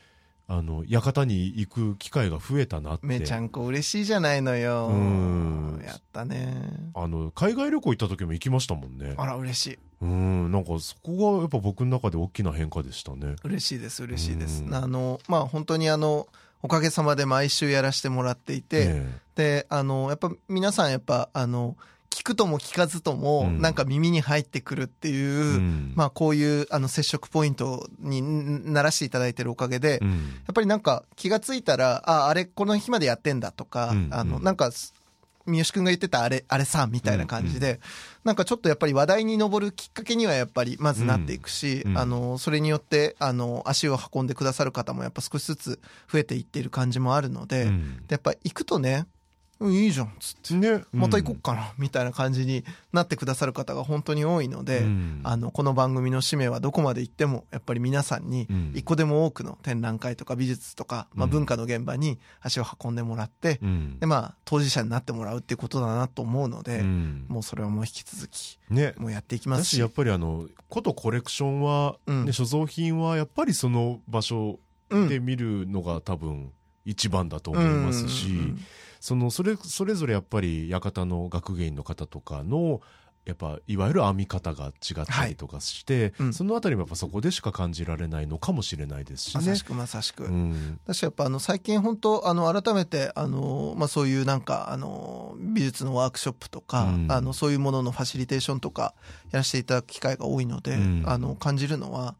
あの館に行く機会が増えたなって
めちゃんこ嬉しいじゃないのよ
うん。
やったね。
あの海外旅行行った時も行きましたもんね
あら、嬉しい。
うんなんかそこがやっぱ僕の中で大きな変化でしたね
嬉しいです、嬉しいです。
うん
あの、まあ、本当にあの、おかげさまで毎週やらせてもらっていて、
え
で、あの、やっぱ皆さんやっぱ、あの、聞くとも聞かずとも、
うん。
なんか耳に入ってくるっていう、
えうん。
まあ、こういう、あの、接触ポイントにんならしていただいてるおかげで、
うん。
やっぱりなんか気がついたら、あ、あれこの日までやってんだとか、
うん。
あの、
うん。
なんか、三好くんが言ってたあれ、あれさ、みたいな感じで、なんかちょっとやっぱり話題に上るきっかけにはやっぱりまずなっていくし、
うんうん。
あの、それによって、あの、足を運んでくださる方もやっぱ少しずつ増えていっている感じもあるので、で
うん。
やっぱ行くとね、うん、いいじゃん、つって。
ね。
また行こっかな、みたいな感じになってくださる方が本当に多いので、
うん。
あの、この番組の使命はどこまで行っても、やっぱり皆さんに
うん、
一個でも多くの展覧会とか美術とか、まあ
うん。
文化の現場に足を運んでもらって、
うん。
で、まあ、当事者になってもらうっていうことだなと思うので、
うん。
もうそれはもう引き続き、
ね。
もうやっていきます。し
やっ、ぱりあのことコレクションは、
うん。
ね所蔵品はやっぱりその場所
うん。
で見るのが多分一番だと思いますし、
うん
そのそれそれぞれやっぱり館の学芸員の方とかのやっぱいわゆる編み方が違ったりとかして、
うん。
そのあたりもやっぱそこでしか感じられないのかもしれないですしね。
まさし。くまさしく。
うん。
私やっぱあの最近本当あの改めてあのまあそういうなんかあの美術のワークショップとか、
うん。
あのそういうもののファシリテーションとかやらせていただく機会が多いので、
うん。
あの感じるのは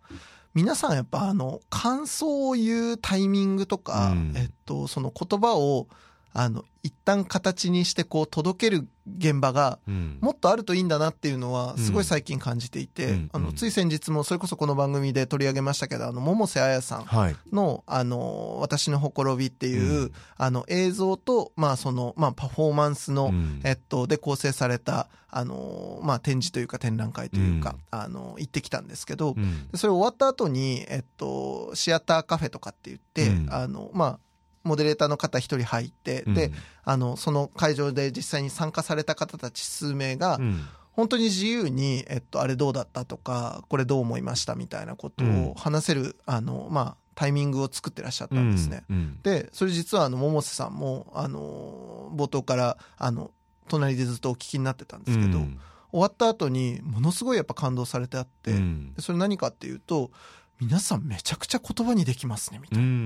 皆さんやっぱあの感想を言うタイミングとか、
うん。
えっとその言葉をあの一旦形にしてこう届ける現場が
うん。
もっとあるといいんだなっていうのはすごい最近感じていて、
うん。うん。
あのつい先日もそれこそこの番組で取り上げましたけどあの百瀬彩さん
はい。
の、あの、私のほころびっていう、
うん。
あの、映像と、まあ、その、まあ、パフォーマンスの、
うん。
えっと、で構成された、あの、まあ、展示というか展覧会というか、あの、行ってきたんですけど、それ終わった後に、えっと、シアターカフェとかって言って、
うん。
あの、まあ、モデレーターの方一人入って、で、あの、その会場で実際に参加された方たち数名が、
うん。
本当に自由に、えっと、あれどうだったとか、これどう思いましたみたいなこと
うん。
を話せる、あの、まあ、タイミングを作ってらっしゃったんですね。
うん。
で、それ実はあの、百瀬さんも、あの、冒頭から、あの、隣でずっとお聞きになってたんですけど、
うん。
終わった後に、ものすごいやっぱ感動されてあって、それ何かっていうと、皆さんめちゃくちゃ言葉にできますね、みたいな。
うんうんう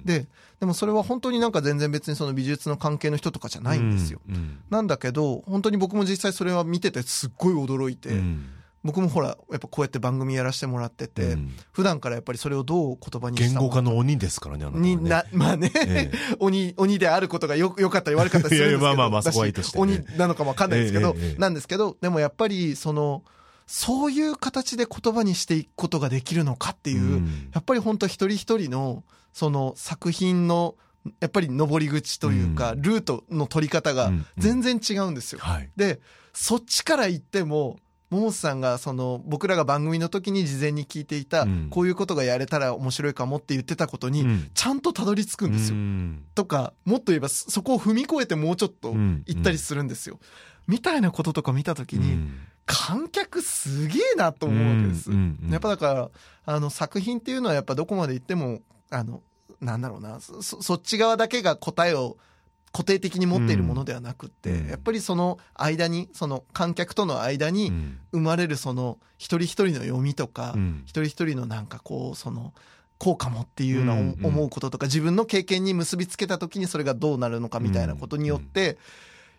ん
で、でもそれは本当になんか全然別にその美術の関係の人とかじゃないんですよ。
うん
なんだけど、本当に僕も実際それは見ててすっごい驚いて、
うん。
僕もほらやっぱこうやって番組やらせてもらってて、
うん。
普段からやっぱりそれをどう言葉に
言語化の鬼ですからねあなね。
になまあね、
え
鬼鬼であることがよよかったり悪かったりするんですけど
いやいやまあまあまあ
だし
そこはいいとしてね。
鬼なのかもわかんないですけど、
ええええ。
なんですけどでもやっぱりそのそういう形で言葉にしていくことができるのかっていう、
うん。
やっぱり本当一人一人のその作品のやっぱり上り口というか、
うん。
ルートの取り方が
うん。
全然違うんですよ。
はい。
でそっちから言っても桃瀬さんがその僕らが番組の時に事前に聞いていた、
うん。
こういうことがやれたら面白いかもって言ってたことに、
うん。
ちゃんとたどり着くんですよ。
うん。
とかもっと言えばそそこを踏み越えてもうちょっと
うん。
行ったりするんですよ。みたいなこととか見た時に、
うん
観客すげえなと思うわけです。やっぱだからあの作品っていうのはやっぱどこまで行ってもあのなんだろうなそそそっち側だけが答えを固定的に持っているものではなくって、
うん。
やっぱりその間にその観客との間に
うん。
生まれるその一人一人の読みとか、
うん。
一人一人のなんかこうそのこうかもっていうのを
うんうん
思うこととか、自分の経験に結びつけた時にそれがどうなるのかみたいなことによって、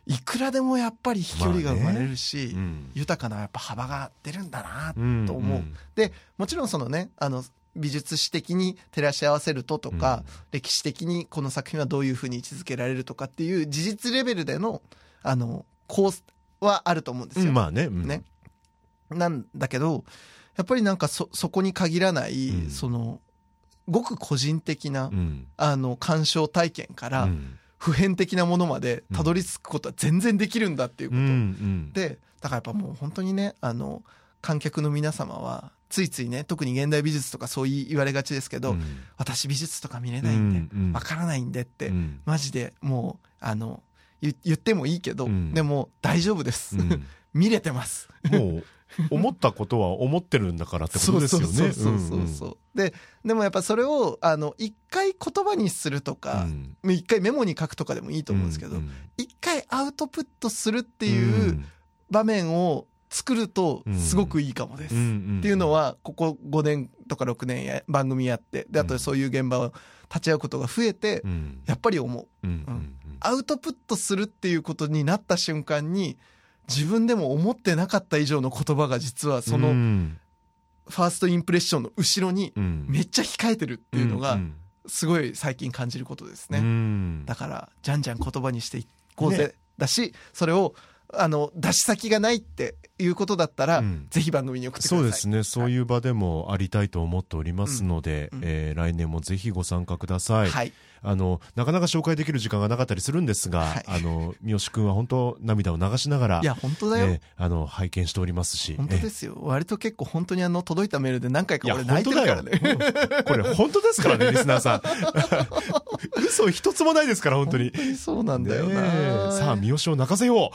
いくらでもやっぱり飛距離が生まれるし、
うん。
豊かなやっぱ幅が出るんだな
う。ん
と思うでもちろんそのねあの美術史的に照らし合わせるととか、歴史的にこの作品はどういうふうに位置づけられるとかっていう事実レベルでのあのコースはあると思うんですよ。
うんまあね。うん。
ね。なんだけどやっぱりなんかそそこに限らない、
うん。
そのごく個人的な、
うん。
あの鑑賞体験から、
うん
普遍的なものまでたどり着くことは全然できるんだっていうこ
う
と、
んうん。
でだからやっぱもう本当にねあの観客の皆様はついついね特に現代美術とかそう言われがちですけど、
うん。
私美術とか見れないんで
うんうん。
わからないんでって、
うん。
マジでもうあの言言ってもいいけど、
うん。
でも大丈夫です、
うん。
見れてます。
もう思ったことは思ってるんだからってことですよね。
そうそうそうそう、ででもやっぱそれをあの一回言葉にするとか
うん。
一、回メモに書くとかでもいいと思うんですけど
うん
一、回アウトプットするって
うん。
いう場面を作るとすごくいいかもです、
うんうん
っていうのはここ5年とか6年や番組やってであとそういう現場を立ち会うことが増えて
うん。
やっぱり思う。
うん。うん。
アウトプットするっていうことになった瞬間に自分でも思ってなかった以上の言葉が実はその
うん
ファーストインプレッションの後ろに
うん。
めっちゃ控えてるっていうのが
ん
すごい最近感じることです
う
ね。
ん。
だからじゃんじゃん言葉にしていこうぜ、
ね。
だしそれをあの出し先がないっていうことだったら、
うん。
ぜひ番組に送ってください。
そうですね。そういう場でもありたいと思っておりますので、
うん。うん。
えー来年もぜひご参加ください、
はい、
あのなかなか紹介できる時間がなかったりするんですが、
はい。
あの三好君は本当涙を流しながら
いや本当だよ、
えーあの拝見しておりますし
本当ですよ。割と結構本当にあの届いたメールで何回か俺泣いてるからね。
これ本当ですからね リスナーさん。嘘一つもないですから本当に。
そうなんだよ
ね
な、
え。さあ三好を泣かせよ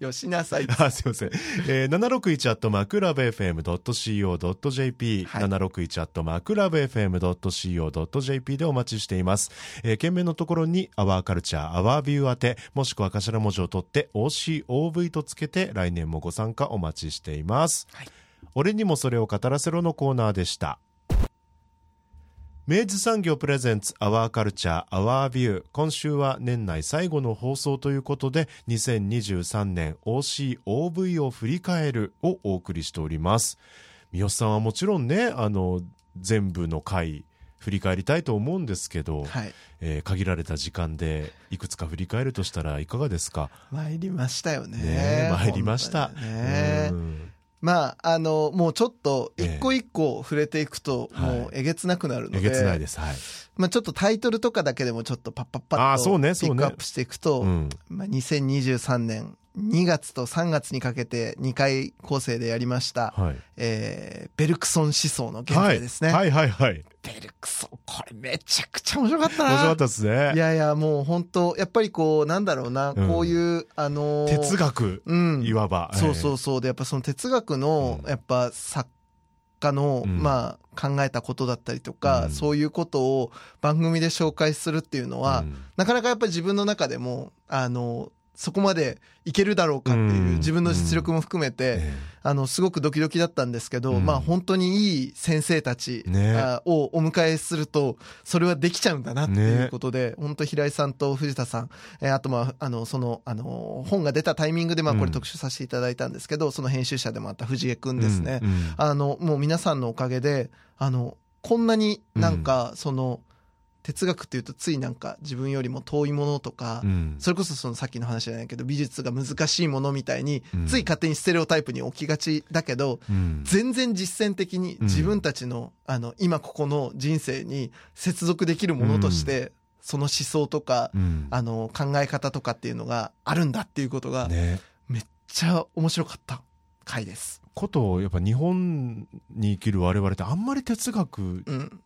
う。
よしなさい。
あすいません。えー、761アットマークラブ FM.co.jp、
はい。
761アットマークラブ FM.co.jp でお待ちしています。えー、件名のところに、アワーカルチャー、アワービュー宛て、もしくは頭文字を取って OCOV とつけて来年もご参加お待ちしています。
はい
俺にもそれを語らせろのコーナーでした。明治産業プレゼンツアワーカルチャーアワービュー今週は年内最後の放送ということで2023年 OCOV を振り返るをお送りしております三好さんはもちろんねあの全部の回振り返りたいと思うんですけど、
はい。
えー限られた時間でいくつか振り返るとしたらいかがですか？
参りましたよね。
ねえ参りました。
ね。
うん。
まああのもうちょっと
ええ。
一個一個触れていくと
はい。
もうえげつなくなるので、
えげつないです。はい、
まあ、ちょっとタイトルとかだけでもちょっとパッパッパッとピックアップしていくと、
うん。
まあ、2023年2月と3月にかけて2回構成でやりました、
はい。
えーベルクソン思想の現在ですね、
はいはいはいはい。
ベルクソンこれめちゃくちゃ面白かったな。
面白かったですね。
いやいやもう本当やっぱりこうなんだろうな、
うん。
こういうあのー
哲学
うん。
いわば、
そうそうそう。でやっぱその哲学の
うん。
やっぱ作家の、
うん。
まあ考えたことだったりとか、
うん。
そういうことを番組で紹介するっていうのは、
うん。
なかなかやっぱり自分の中でもあのそこまでいけるだろうかっていう
うん。
自分の実力も含めて、
え
あの、すごくドキドキだったんですけど、
うん。
まあ本当にいい先生たち、をお迎えすると、それはできちゃうんだなっていうことで、本当平井さんと藤田さん、えーあとまあ、あの、その、あの、本が出たタイミングでまあこ
うん。
れ特集させていただいたんですけど、その編集者でもあった藤江くんですね。あの、もう皆さんのおかげで、あの、こんなになんか、その、哲学っていうとついなんか自分よりも遠いものとか、
うん。
それこそそのさっきの話じゃないけど美術が難しいものみたいに、
うん。
つい勝手にステレオタイプに置きがちだけど、
うん。
全然実践的に自分たちの,、あの今ここの人生に接続できるものとして、その思想とか、
うん。
あの考え方とかっていうのがあるんだっていうことが
ね。
めっちゃ面白かった回です。
ことやっぱ日本に生きる我々ってあんまり哲学
うん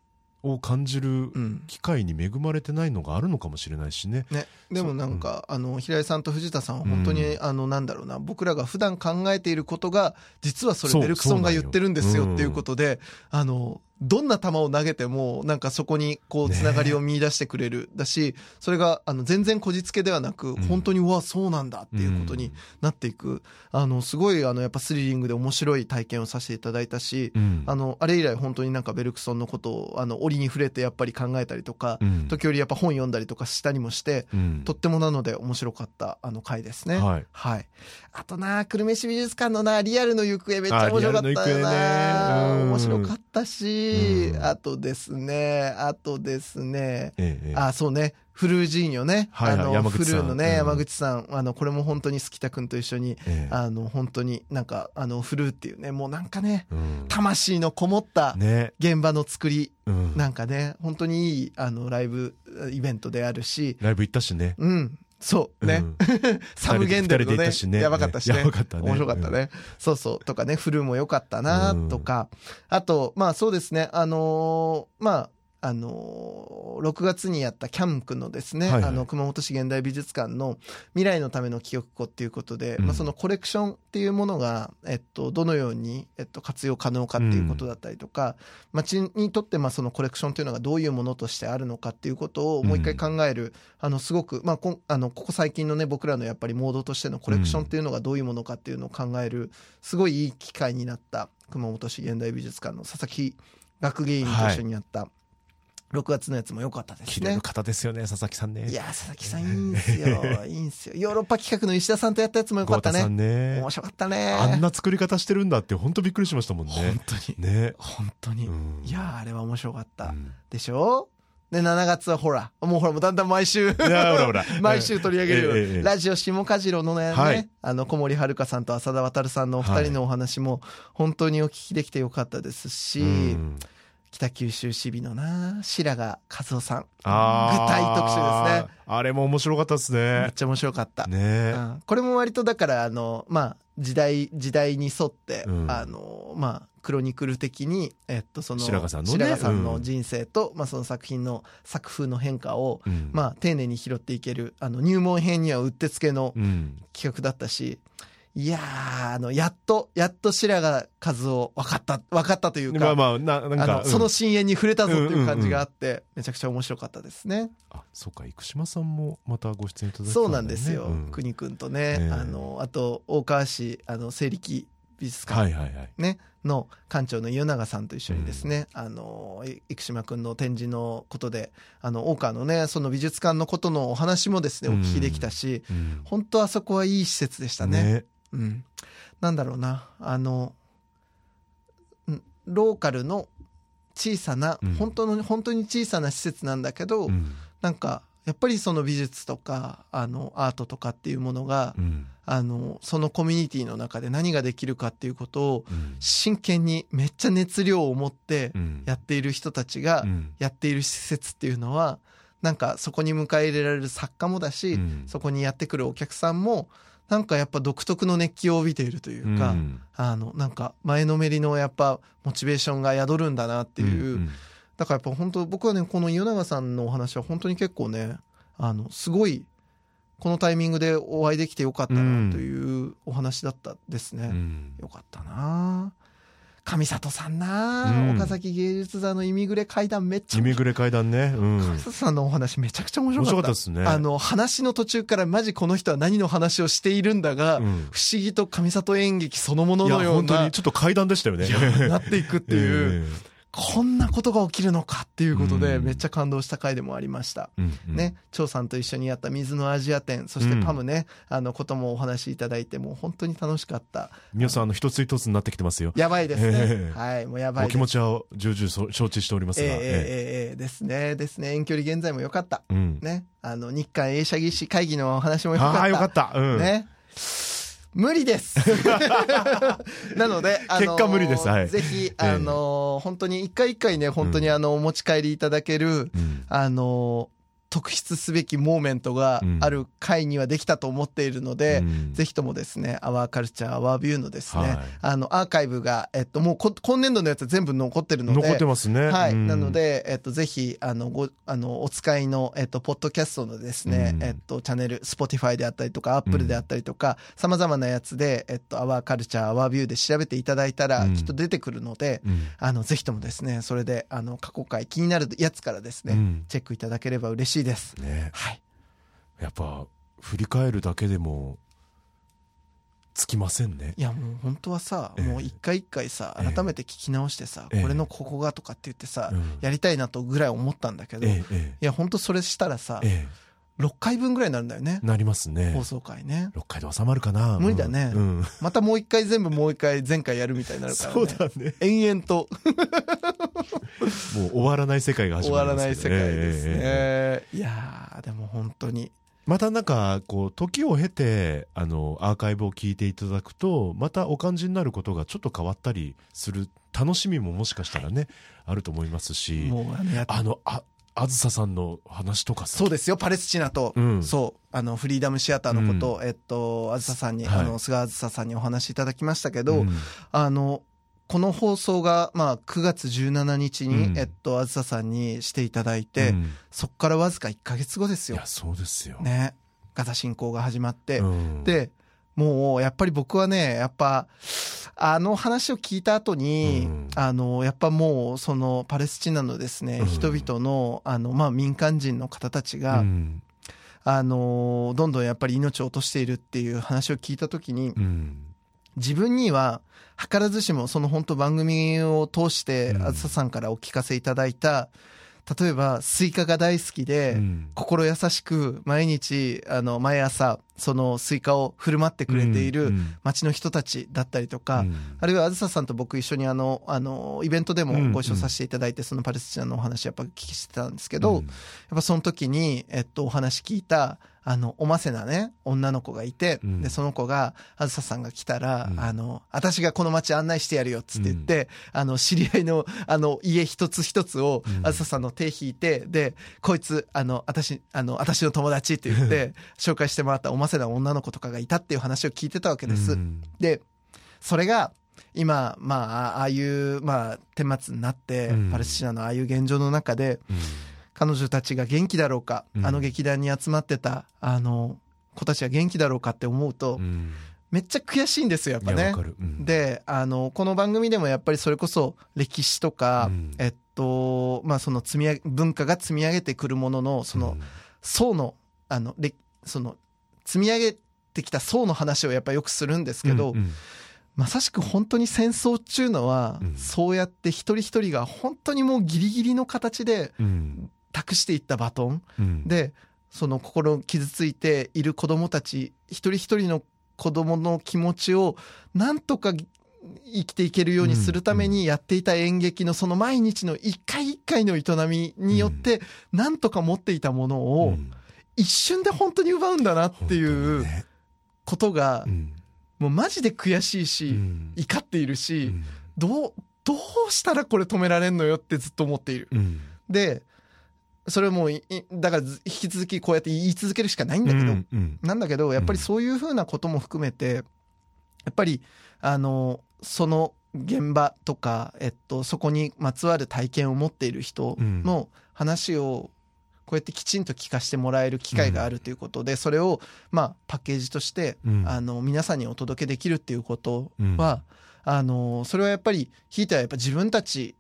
を感じる
うん。
機会に恵まれてないのがあるのかもしれないしね。
ね、でもなんか、あの平井さんと藤田さんは本当に、
うん。
あのなんだろうな僕らが普段考えていることが実はそれベルクソンが言ってるんです
よ
っていうことで、あのどんな球を投げてもなんかそこにこうつながりを見出してくれる、だしそれがあの全然こじつけではなく、
ん。
本当にうわそうなんだっていうことになっていく、あのすごいあのやっぱスリリングで面白い体験をさせていただいたし、
うん。
あのあれ以来本当になんかベルクソンのことをあの折に触れてやっぱり考えたりとか、
うん。
時折やっぱ本読んだりとかしたりもして、
うん。
とってもなので面白かったあの回ですね。
はい。
はい。あとな、久留米市美術館のな、リアルの行方めっちゃ面白かったよな。
方ねうん
面白かったし、
うん
あとですね、あとですね、
ええええ
あ、そうね。フルージーニョね。
はいはい
あの、フルーのね、
うん
山口さん。あの、これも本当に好きたくんと一緒に、
ええ
あの、本当になんか、あの、フルーっていうね、もうなんかね、
うん
魂のこもった
ね
現場の作り、
うん
なんかね、本当にいい、あの、ライブイベントであるし、
ライブ行ったしね。
うん。そうね。
うん
サムゲンデルのね
ね
やばかったしね。
やばかったね
面白かったね。そうそう。とかね、フルも良かったな、とか。あと、まあそうですね、あのーまあ、あのー6月にやったキャンクのですね、
はいはい。
あの、熊本市現代美術館の未来のための記憶庫っていうことで、
うん。
まあそのコレクションっていうものが、えっと、どのように、えっと、活用可能かっていうことだったりとか、町にとって、まあそのコレクションっていうのがどういうものとしてあるのかっていうことをもう一回考える、あの、すごく、まあこん、あの、ここ最近のね、僕らのやっぱりモードとしてのコレクションっていうのがどういうものかっていうのを考える、すごいいい機会になった、熊本市現代美術館の佐々木学芸員と一緒にやった、6月のやつも良かったですね
綺麗な。方ですよね、佐々木さんね。
いや、佐々木さんいいんですよ。いいんで すよ。ヨーロッパ企画の石田さんとやったやつも良かったね。
ね
面。白かったね。
あんな作り方してるんだって本当びっくりしましたもん
本
ね。
当に。
ね。
本当に。
うん
いやー、あれは面白かった。
うん
でしょ？で、7月はほら、もうほら、もうだんだん毎週、
ほらほら
毎週取り上げるラジオ下梶次郎のね、
はい
あの、小森遥さんと浅田渉さんのお二人のお話も、本当にお聞きできてよかったですし、
うん
北九州市美のな、白髪和夫さん。具体特集ですね。
あれも面白かったです
めっ
ね。
ちゃ面白かった。
ね
うんこれも割とだから、あの、まあ、時代、時代に沿って、
うん
あの、まあ、クロニクル的に、えっと、その、
白髪さんのね
さんの
うん
人生と、まあ、その作品の作風の変化を、
うん
まあ、丁寧に拾っていける、あの、入門編にはうってつけの
うん。
企画だったし、いやー、あの、やっと、やっと白髪和夫分かった、分かったというか、
まあまあ、な、なんか、うん
その深淵に触れたぞっていう感じがあって、めちゃくちゃ面白かったですね。
あ、そうか、生島さんもまたご出演いただいてた
そう
だ
なんですよ。
うん
国くんとね、
ええ
あの、あと、大川市、あの、西力美術館、
はいはいはい。
ね、の館長の湯永さんと一緒にですね、あの、い生島くんの展示のことで、あの、大川のね、その美術館のことのお話もですね、お聞きできたし、
うん
本当あそこはいい施設でしたね。
ね。
うん。なんだろうな、あの、んローカルの小さな、
うん。
本当の、本当に小さな施設なんだけど、
うん。
なんか、やっぱりその美術とか、あの、アートとかっていうものが、
うん。
あの、そのコミュニティの中で何ができるかっていうことを、
うん。
真剣にめっちゃ熱量を持って
うん。
やっている人たちが
うん。
やっている施設っていうのは、なんかそこに迎え入れられる作家もだし、
うん。
そこにやってくるお客さんも、なんかやっぱ独特の熱気を帯びているというか、
うん。
あの、なんか前のめりのやっぱモチベーションが宿るんだなっていう、
ん
だからやっぱ本当僕はね、この岩永さんのお話は本当に結構ね、あの、すごい、このタイミングでお会いできてよかったなというお話だったですね。
うん。
よかったな上里さんな、
うん
岡崎芸術座のイミグレ階段めっちゃ
イミグレ階段ね。うん。
上里さんのお話めちゃくちゃ面白
面
かった。
白かったですね。
あの、話の途中からマジこの人は何の話をしているんだが、
うん
不思議と上里演劇そのもののような
本当に、ちょっと階段でしたよね。
なっていくっていう、
え
こんなことが起きるのかっていうことで、
うん
めっちゃ感動した回でもありました。
えうんうん
ね、張さんと一緒にやった水のアジア展、そしてパムね、あのこともお話しいただいて、もう本当に楽しかった。
皆さん、あの、一つ一つになってきてますよ。
やばいですね。
ええ
はい、もうやばい。
お気持ちは重々そ承知しておりますが。
ええええ
え
ええですね、ですね。遠距離現在も良かった。
えうん。
ね。あの、日韓映写技師会議のお話も良かった。
ああ、よかった。うん。
ね。無理です。なので、あのー
結果無理です。はい。
ぜひ、あのー本当に一回一回ね、本当にあの、お持ち帰りいただける、
うん。
あのー特筆すべきモーメントがある回にはできたと思っているので、
うん。
ぜひともですね、アワーカルチャー、アワービューのですね、
はい。
あの、アーカイブが、えっと、もうこ今年度のやつは全部残ってるので、
残ってますね。
はい。
うん。
なの、で、えっと、ぜひ、あの、ご、あの、お使いの、えっと、ポッドキャストのですね、
うん。
えっと、チャンネル、Spotify であったりとか、Apple であったりとか、様々なやつで、えっと、アワーカルチャー、アワービューで調べていただいたら、
うん。
きっと出てくるので、
うん。
あの、ぜひともですね、それで、あの、過去回気になるやつからですね、
うん。
チェックいただければ嬉しいです。
ね。
はい。
やっぱ、振り返るだけでも、つきませんね。
いや、もう本当はさ、
ええ。
もう一回一回さ、
ええ。
改めて聞き直してさ、
ええ。
これのここがとかって言ってさ、
うん。
やりたいなとぐらい思ったんだけど、い
えええ。
や、本当それしたらさ
え、え
6回分ぐらいになるんだよね
え。なりますね。
放送回ね。
6回で収まるかな
無理だね
うん。うん
またもう一回全部もう一回前回やるみたいになるからね。
そうだね。
延々と
もう終わらない世界が始ま
終わら
りますけど
ない世界ですね。
ええええええ
いやー、でも本当に。
またなんか、こう、時を経て、あの、アーカイブを聞いていただくと、またお感じになることがちょっと変わったりする楽しみももしかしたらね、あると思いますし、
もうあの
あの、あ、あずささんの話とかさ。
そうですよ、パレスチナと、
うん。
そう、あの、フリーダムシアターのことを、えっと、あずささんに、
はい。
あの、菅あずささんにお話しいただきましたけど、
うん。
あの、この放送が、まあ、9月17日に、
うん。
えっと、あずささんにしていただいて、
うん。
そこからわずか1ヶ月後ですよ。
いや、。そうですよ。
ね。ガザ侵攻が始まって、
うん、
で、もう、やっぱり僕はね、やっぱ、あの話を聞いた後に、
うん。
あの、やっぱもう、その、パレスチナのですね、
うん。
人々の、あの、まあ、民間人の方たちが、
うん。
あの、どんどんやっぱり命を落としているっていう話を聞いた時に、
うん。
自分には、図らずしも、その本当番組を通して、
うん。
あずささんからお聞かせいただいた、例えば、スイカが大好きで、
うん。
心優しく毎日あの毎朝そのスイカを振る舞ってくれている
うん
町の人たちだったりとか、
うん。
あるいはあずささんと僕一緒にあのあのイベントでもご一緒させていただいて、そのパレスチナのお話やっぱ聞きしてたんですけど、
うん。
やっぱその時に、えっと、お話聞いたあのおませなね女の子がいて、
うん。
でその子があずささんが来たら、
うん。
あの私がこの町案内してやるよっつって言って、あの知り合いのあの家一つ一つを
うん。
あずささんの手引いてでこいつあの私あの私の友達って言って紹介してもらったおませな女の子とかがいたっていう話を聞いてたわけです。
うん。
でそれが今まあああいうまあ顛末になって、
うん。
パレスチナのああいう現状の中で
うん
彼女たちが元気だろうか、
うん。
あの劇団に集まってたあの子たちは元気だろうかって思うと、
うん。
めっちゃ悔しいんですよやっぱね。
うん。
であのこの番組でもやっぱりそれこそ歴史とか、
うん。
えっとまあその積み上げ文化が積み上げてくるもののその層のあのれその積み上げてきた層の話をやっぱよくするんですけど、
うんうん。
まさしく本当に戦争っていうのは、
うん。
そうやって一人一人が本当にもうギリギリの形で
うん
託していったバトン。
うん。
でその心傷ついている子供たち一人一人の子供の気持ちをなんとか生きていけるようにするためにやっていた演劇のその毎日の一回一回の営みによってなんとか持っていたもの
う
を
ん。
一瞬で本当に奪うんだなっていうことが
うん。
もうマジで悔しい
うん。
し怒っているし
うん。
どうどうしたらこれ止められんのよってずっと思っている。
うん。
でそれはもうだからず引き続きこうやって言い続けるしかないんだけど、
うんうん。
なんだけどやっぱりそういうふうなことも含めてやっぱりあのその現場とか、えっと、そこにまつわる体験を持っている人の話をこうやってきちんと聞かせてもらえる機会があるということで、それをまあパッケージとして、
うん。
あの皆さんにお届けできるっていうこと
うん。
は、あのそれはやっぱりひいてはやっぱ自分たち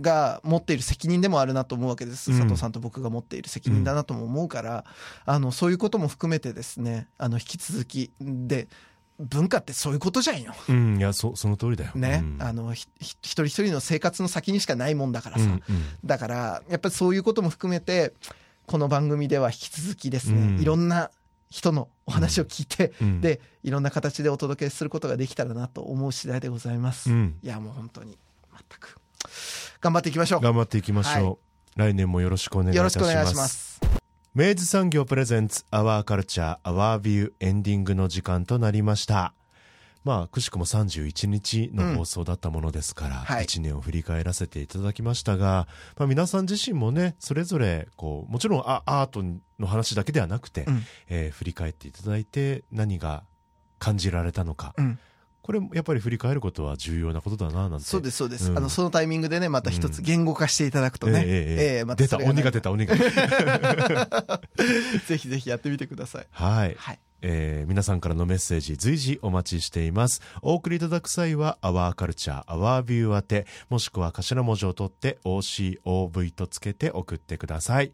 が持っている責任でもあるなと思うわけです、
うん。
佐藤さんと僕が持っている責任だなとも思うから、あのそういうことも含めてですねあの引き続きで文化ってそういうことじゃんよ。
うんいやそその通りだよ。
ね、
うん。
あの一人一人の生活の先にしかないもんだからさ、
うんうん。
だからやっぱりそういうことも含めてこの番組では引き続きですね、
うん。
いろんな人のお話を聞いて、
うん。
でいろんな形でお届けすることができたらなと思う次第でございます、
うん。
いやもう本当に全く頑張っていきましょう。
頑張っていきましょう、来年もよろしくお願いい
よ
たします。
ろしくお願いします。
明治産業プレゼンツアワーカルチャーアワービューエンディングの時間となりましたまあくしくも31日の放送だったものですから、
はい。
1年を振り返らせていただきましたが、まあ、皆さん自身もねそれぞれこうもちろんあアートの話だけではなくて、
うん。
えー振り返っていただいて何が感じられたのか、
うん。
これやっぱり振り返ることは重要なことだななんて。
そうですそうです、
うん。
あのそのタイミングでねまた一つ言語化していただくとね、
ええええええ出た
またそれが
鬼が出た鬼が
ぜひぜひやってみてください。
はい。
はい
えー皆さんからのメッセージ随時お待ちしています。お送りいただく際は「アワーカルチャーアワービュー宛てもしくは頭文字を取って OCOV とつけて送ってください。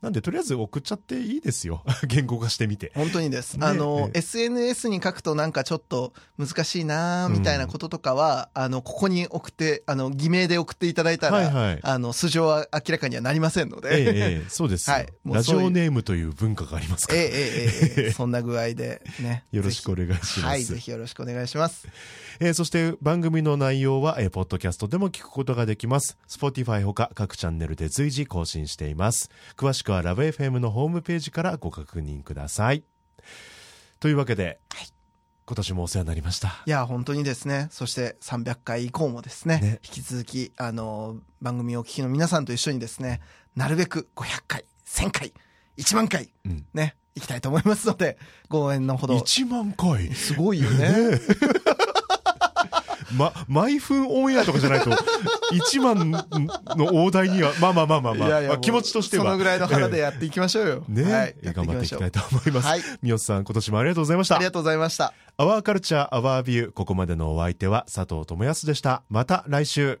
なんでとりあえず送っちゃっていいですよ 言語化してみて
本当にです。
ね
あの、
ええ
SNS に書くとなんかちょっと難しいなみたいなこととかは、あの、ここに送って、あの、偽名で送っていただいたら、
はいはい
あの、素性は明らかにはなりませんので。
ええええそうですよ、
はいもう
ラジオネームという文化がありますから、
ええええええ そんな具合でね。
よろしくお願いします
はい、ぜひよろしくお願いします。
えーそして番組の内容は、えーポッドキャストでも聞くことができます。Spotify ほか各チャンネルで随時更新しています。詳しくは LoveFM のホームページからご確認ください。というわけで、今年もお世話になりました。
いや、本当にですね。そして300回以降もですね、
ね
引き続き、あの、番組をお聞きの皆さんと一緒にですね、なるべく500回、1000回、1万回、
うん。
ね、行きたいと思いますので、ご応援のほど。
1万回？
すごいよね。
ま、毎分オンエアとかじゃないと、1万の大台には、まあまあまあまあまあ、
いやいや
まあ気持ちとしては。
そのぐらいの腹でやっていきましょうよ。
ね、
はい。
えー頑張っていきたい
と。
と思います。
はい
三好さん、今年もありがとうございました
あり。がとうございました。
アワーカルチャーアワービューここまでのお相手は佐藤智康でしたまた来週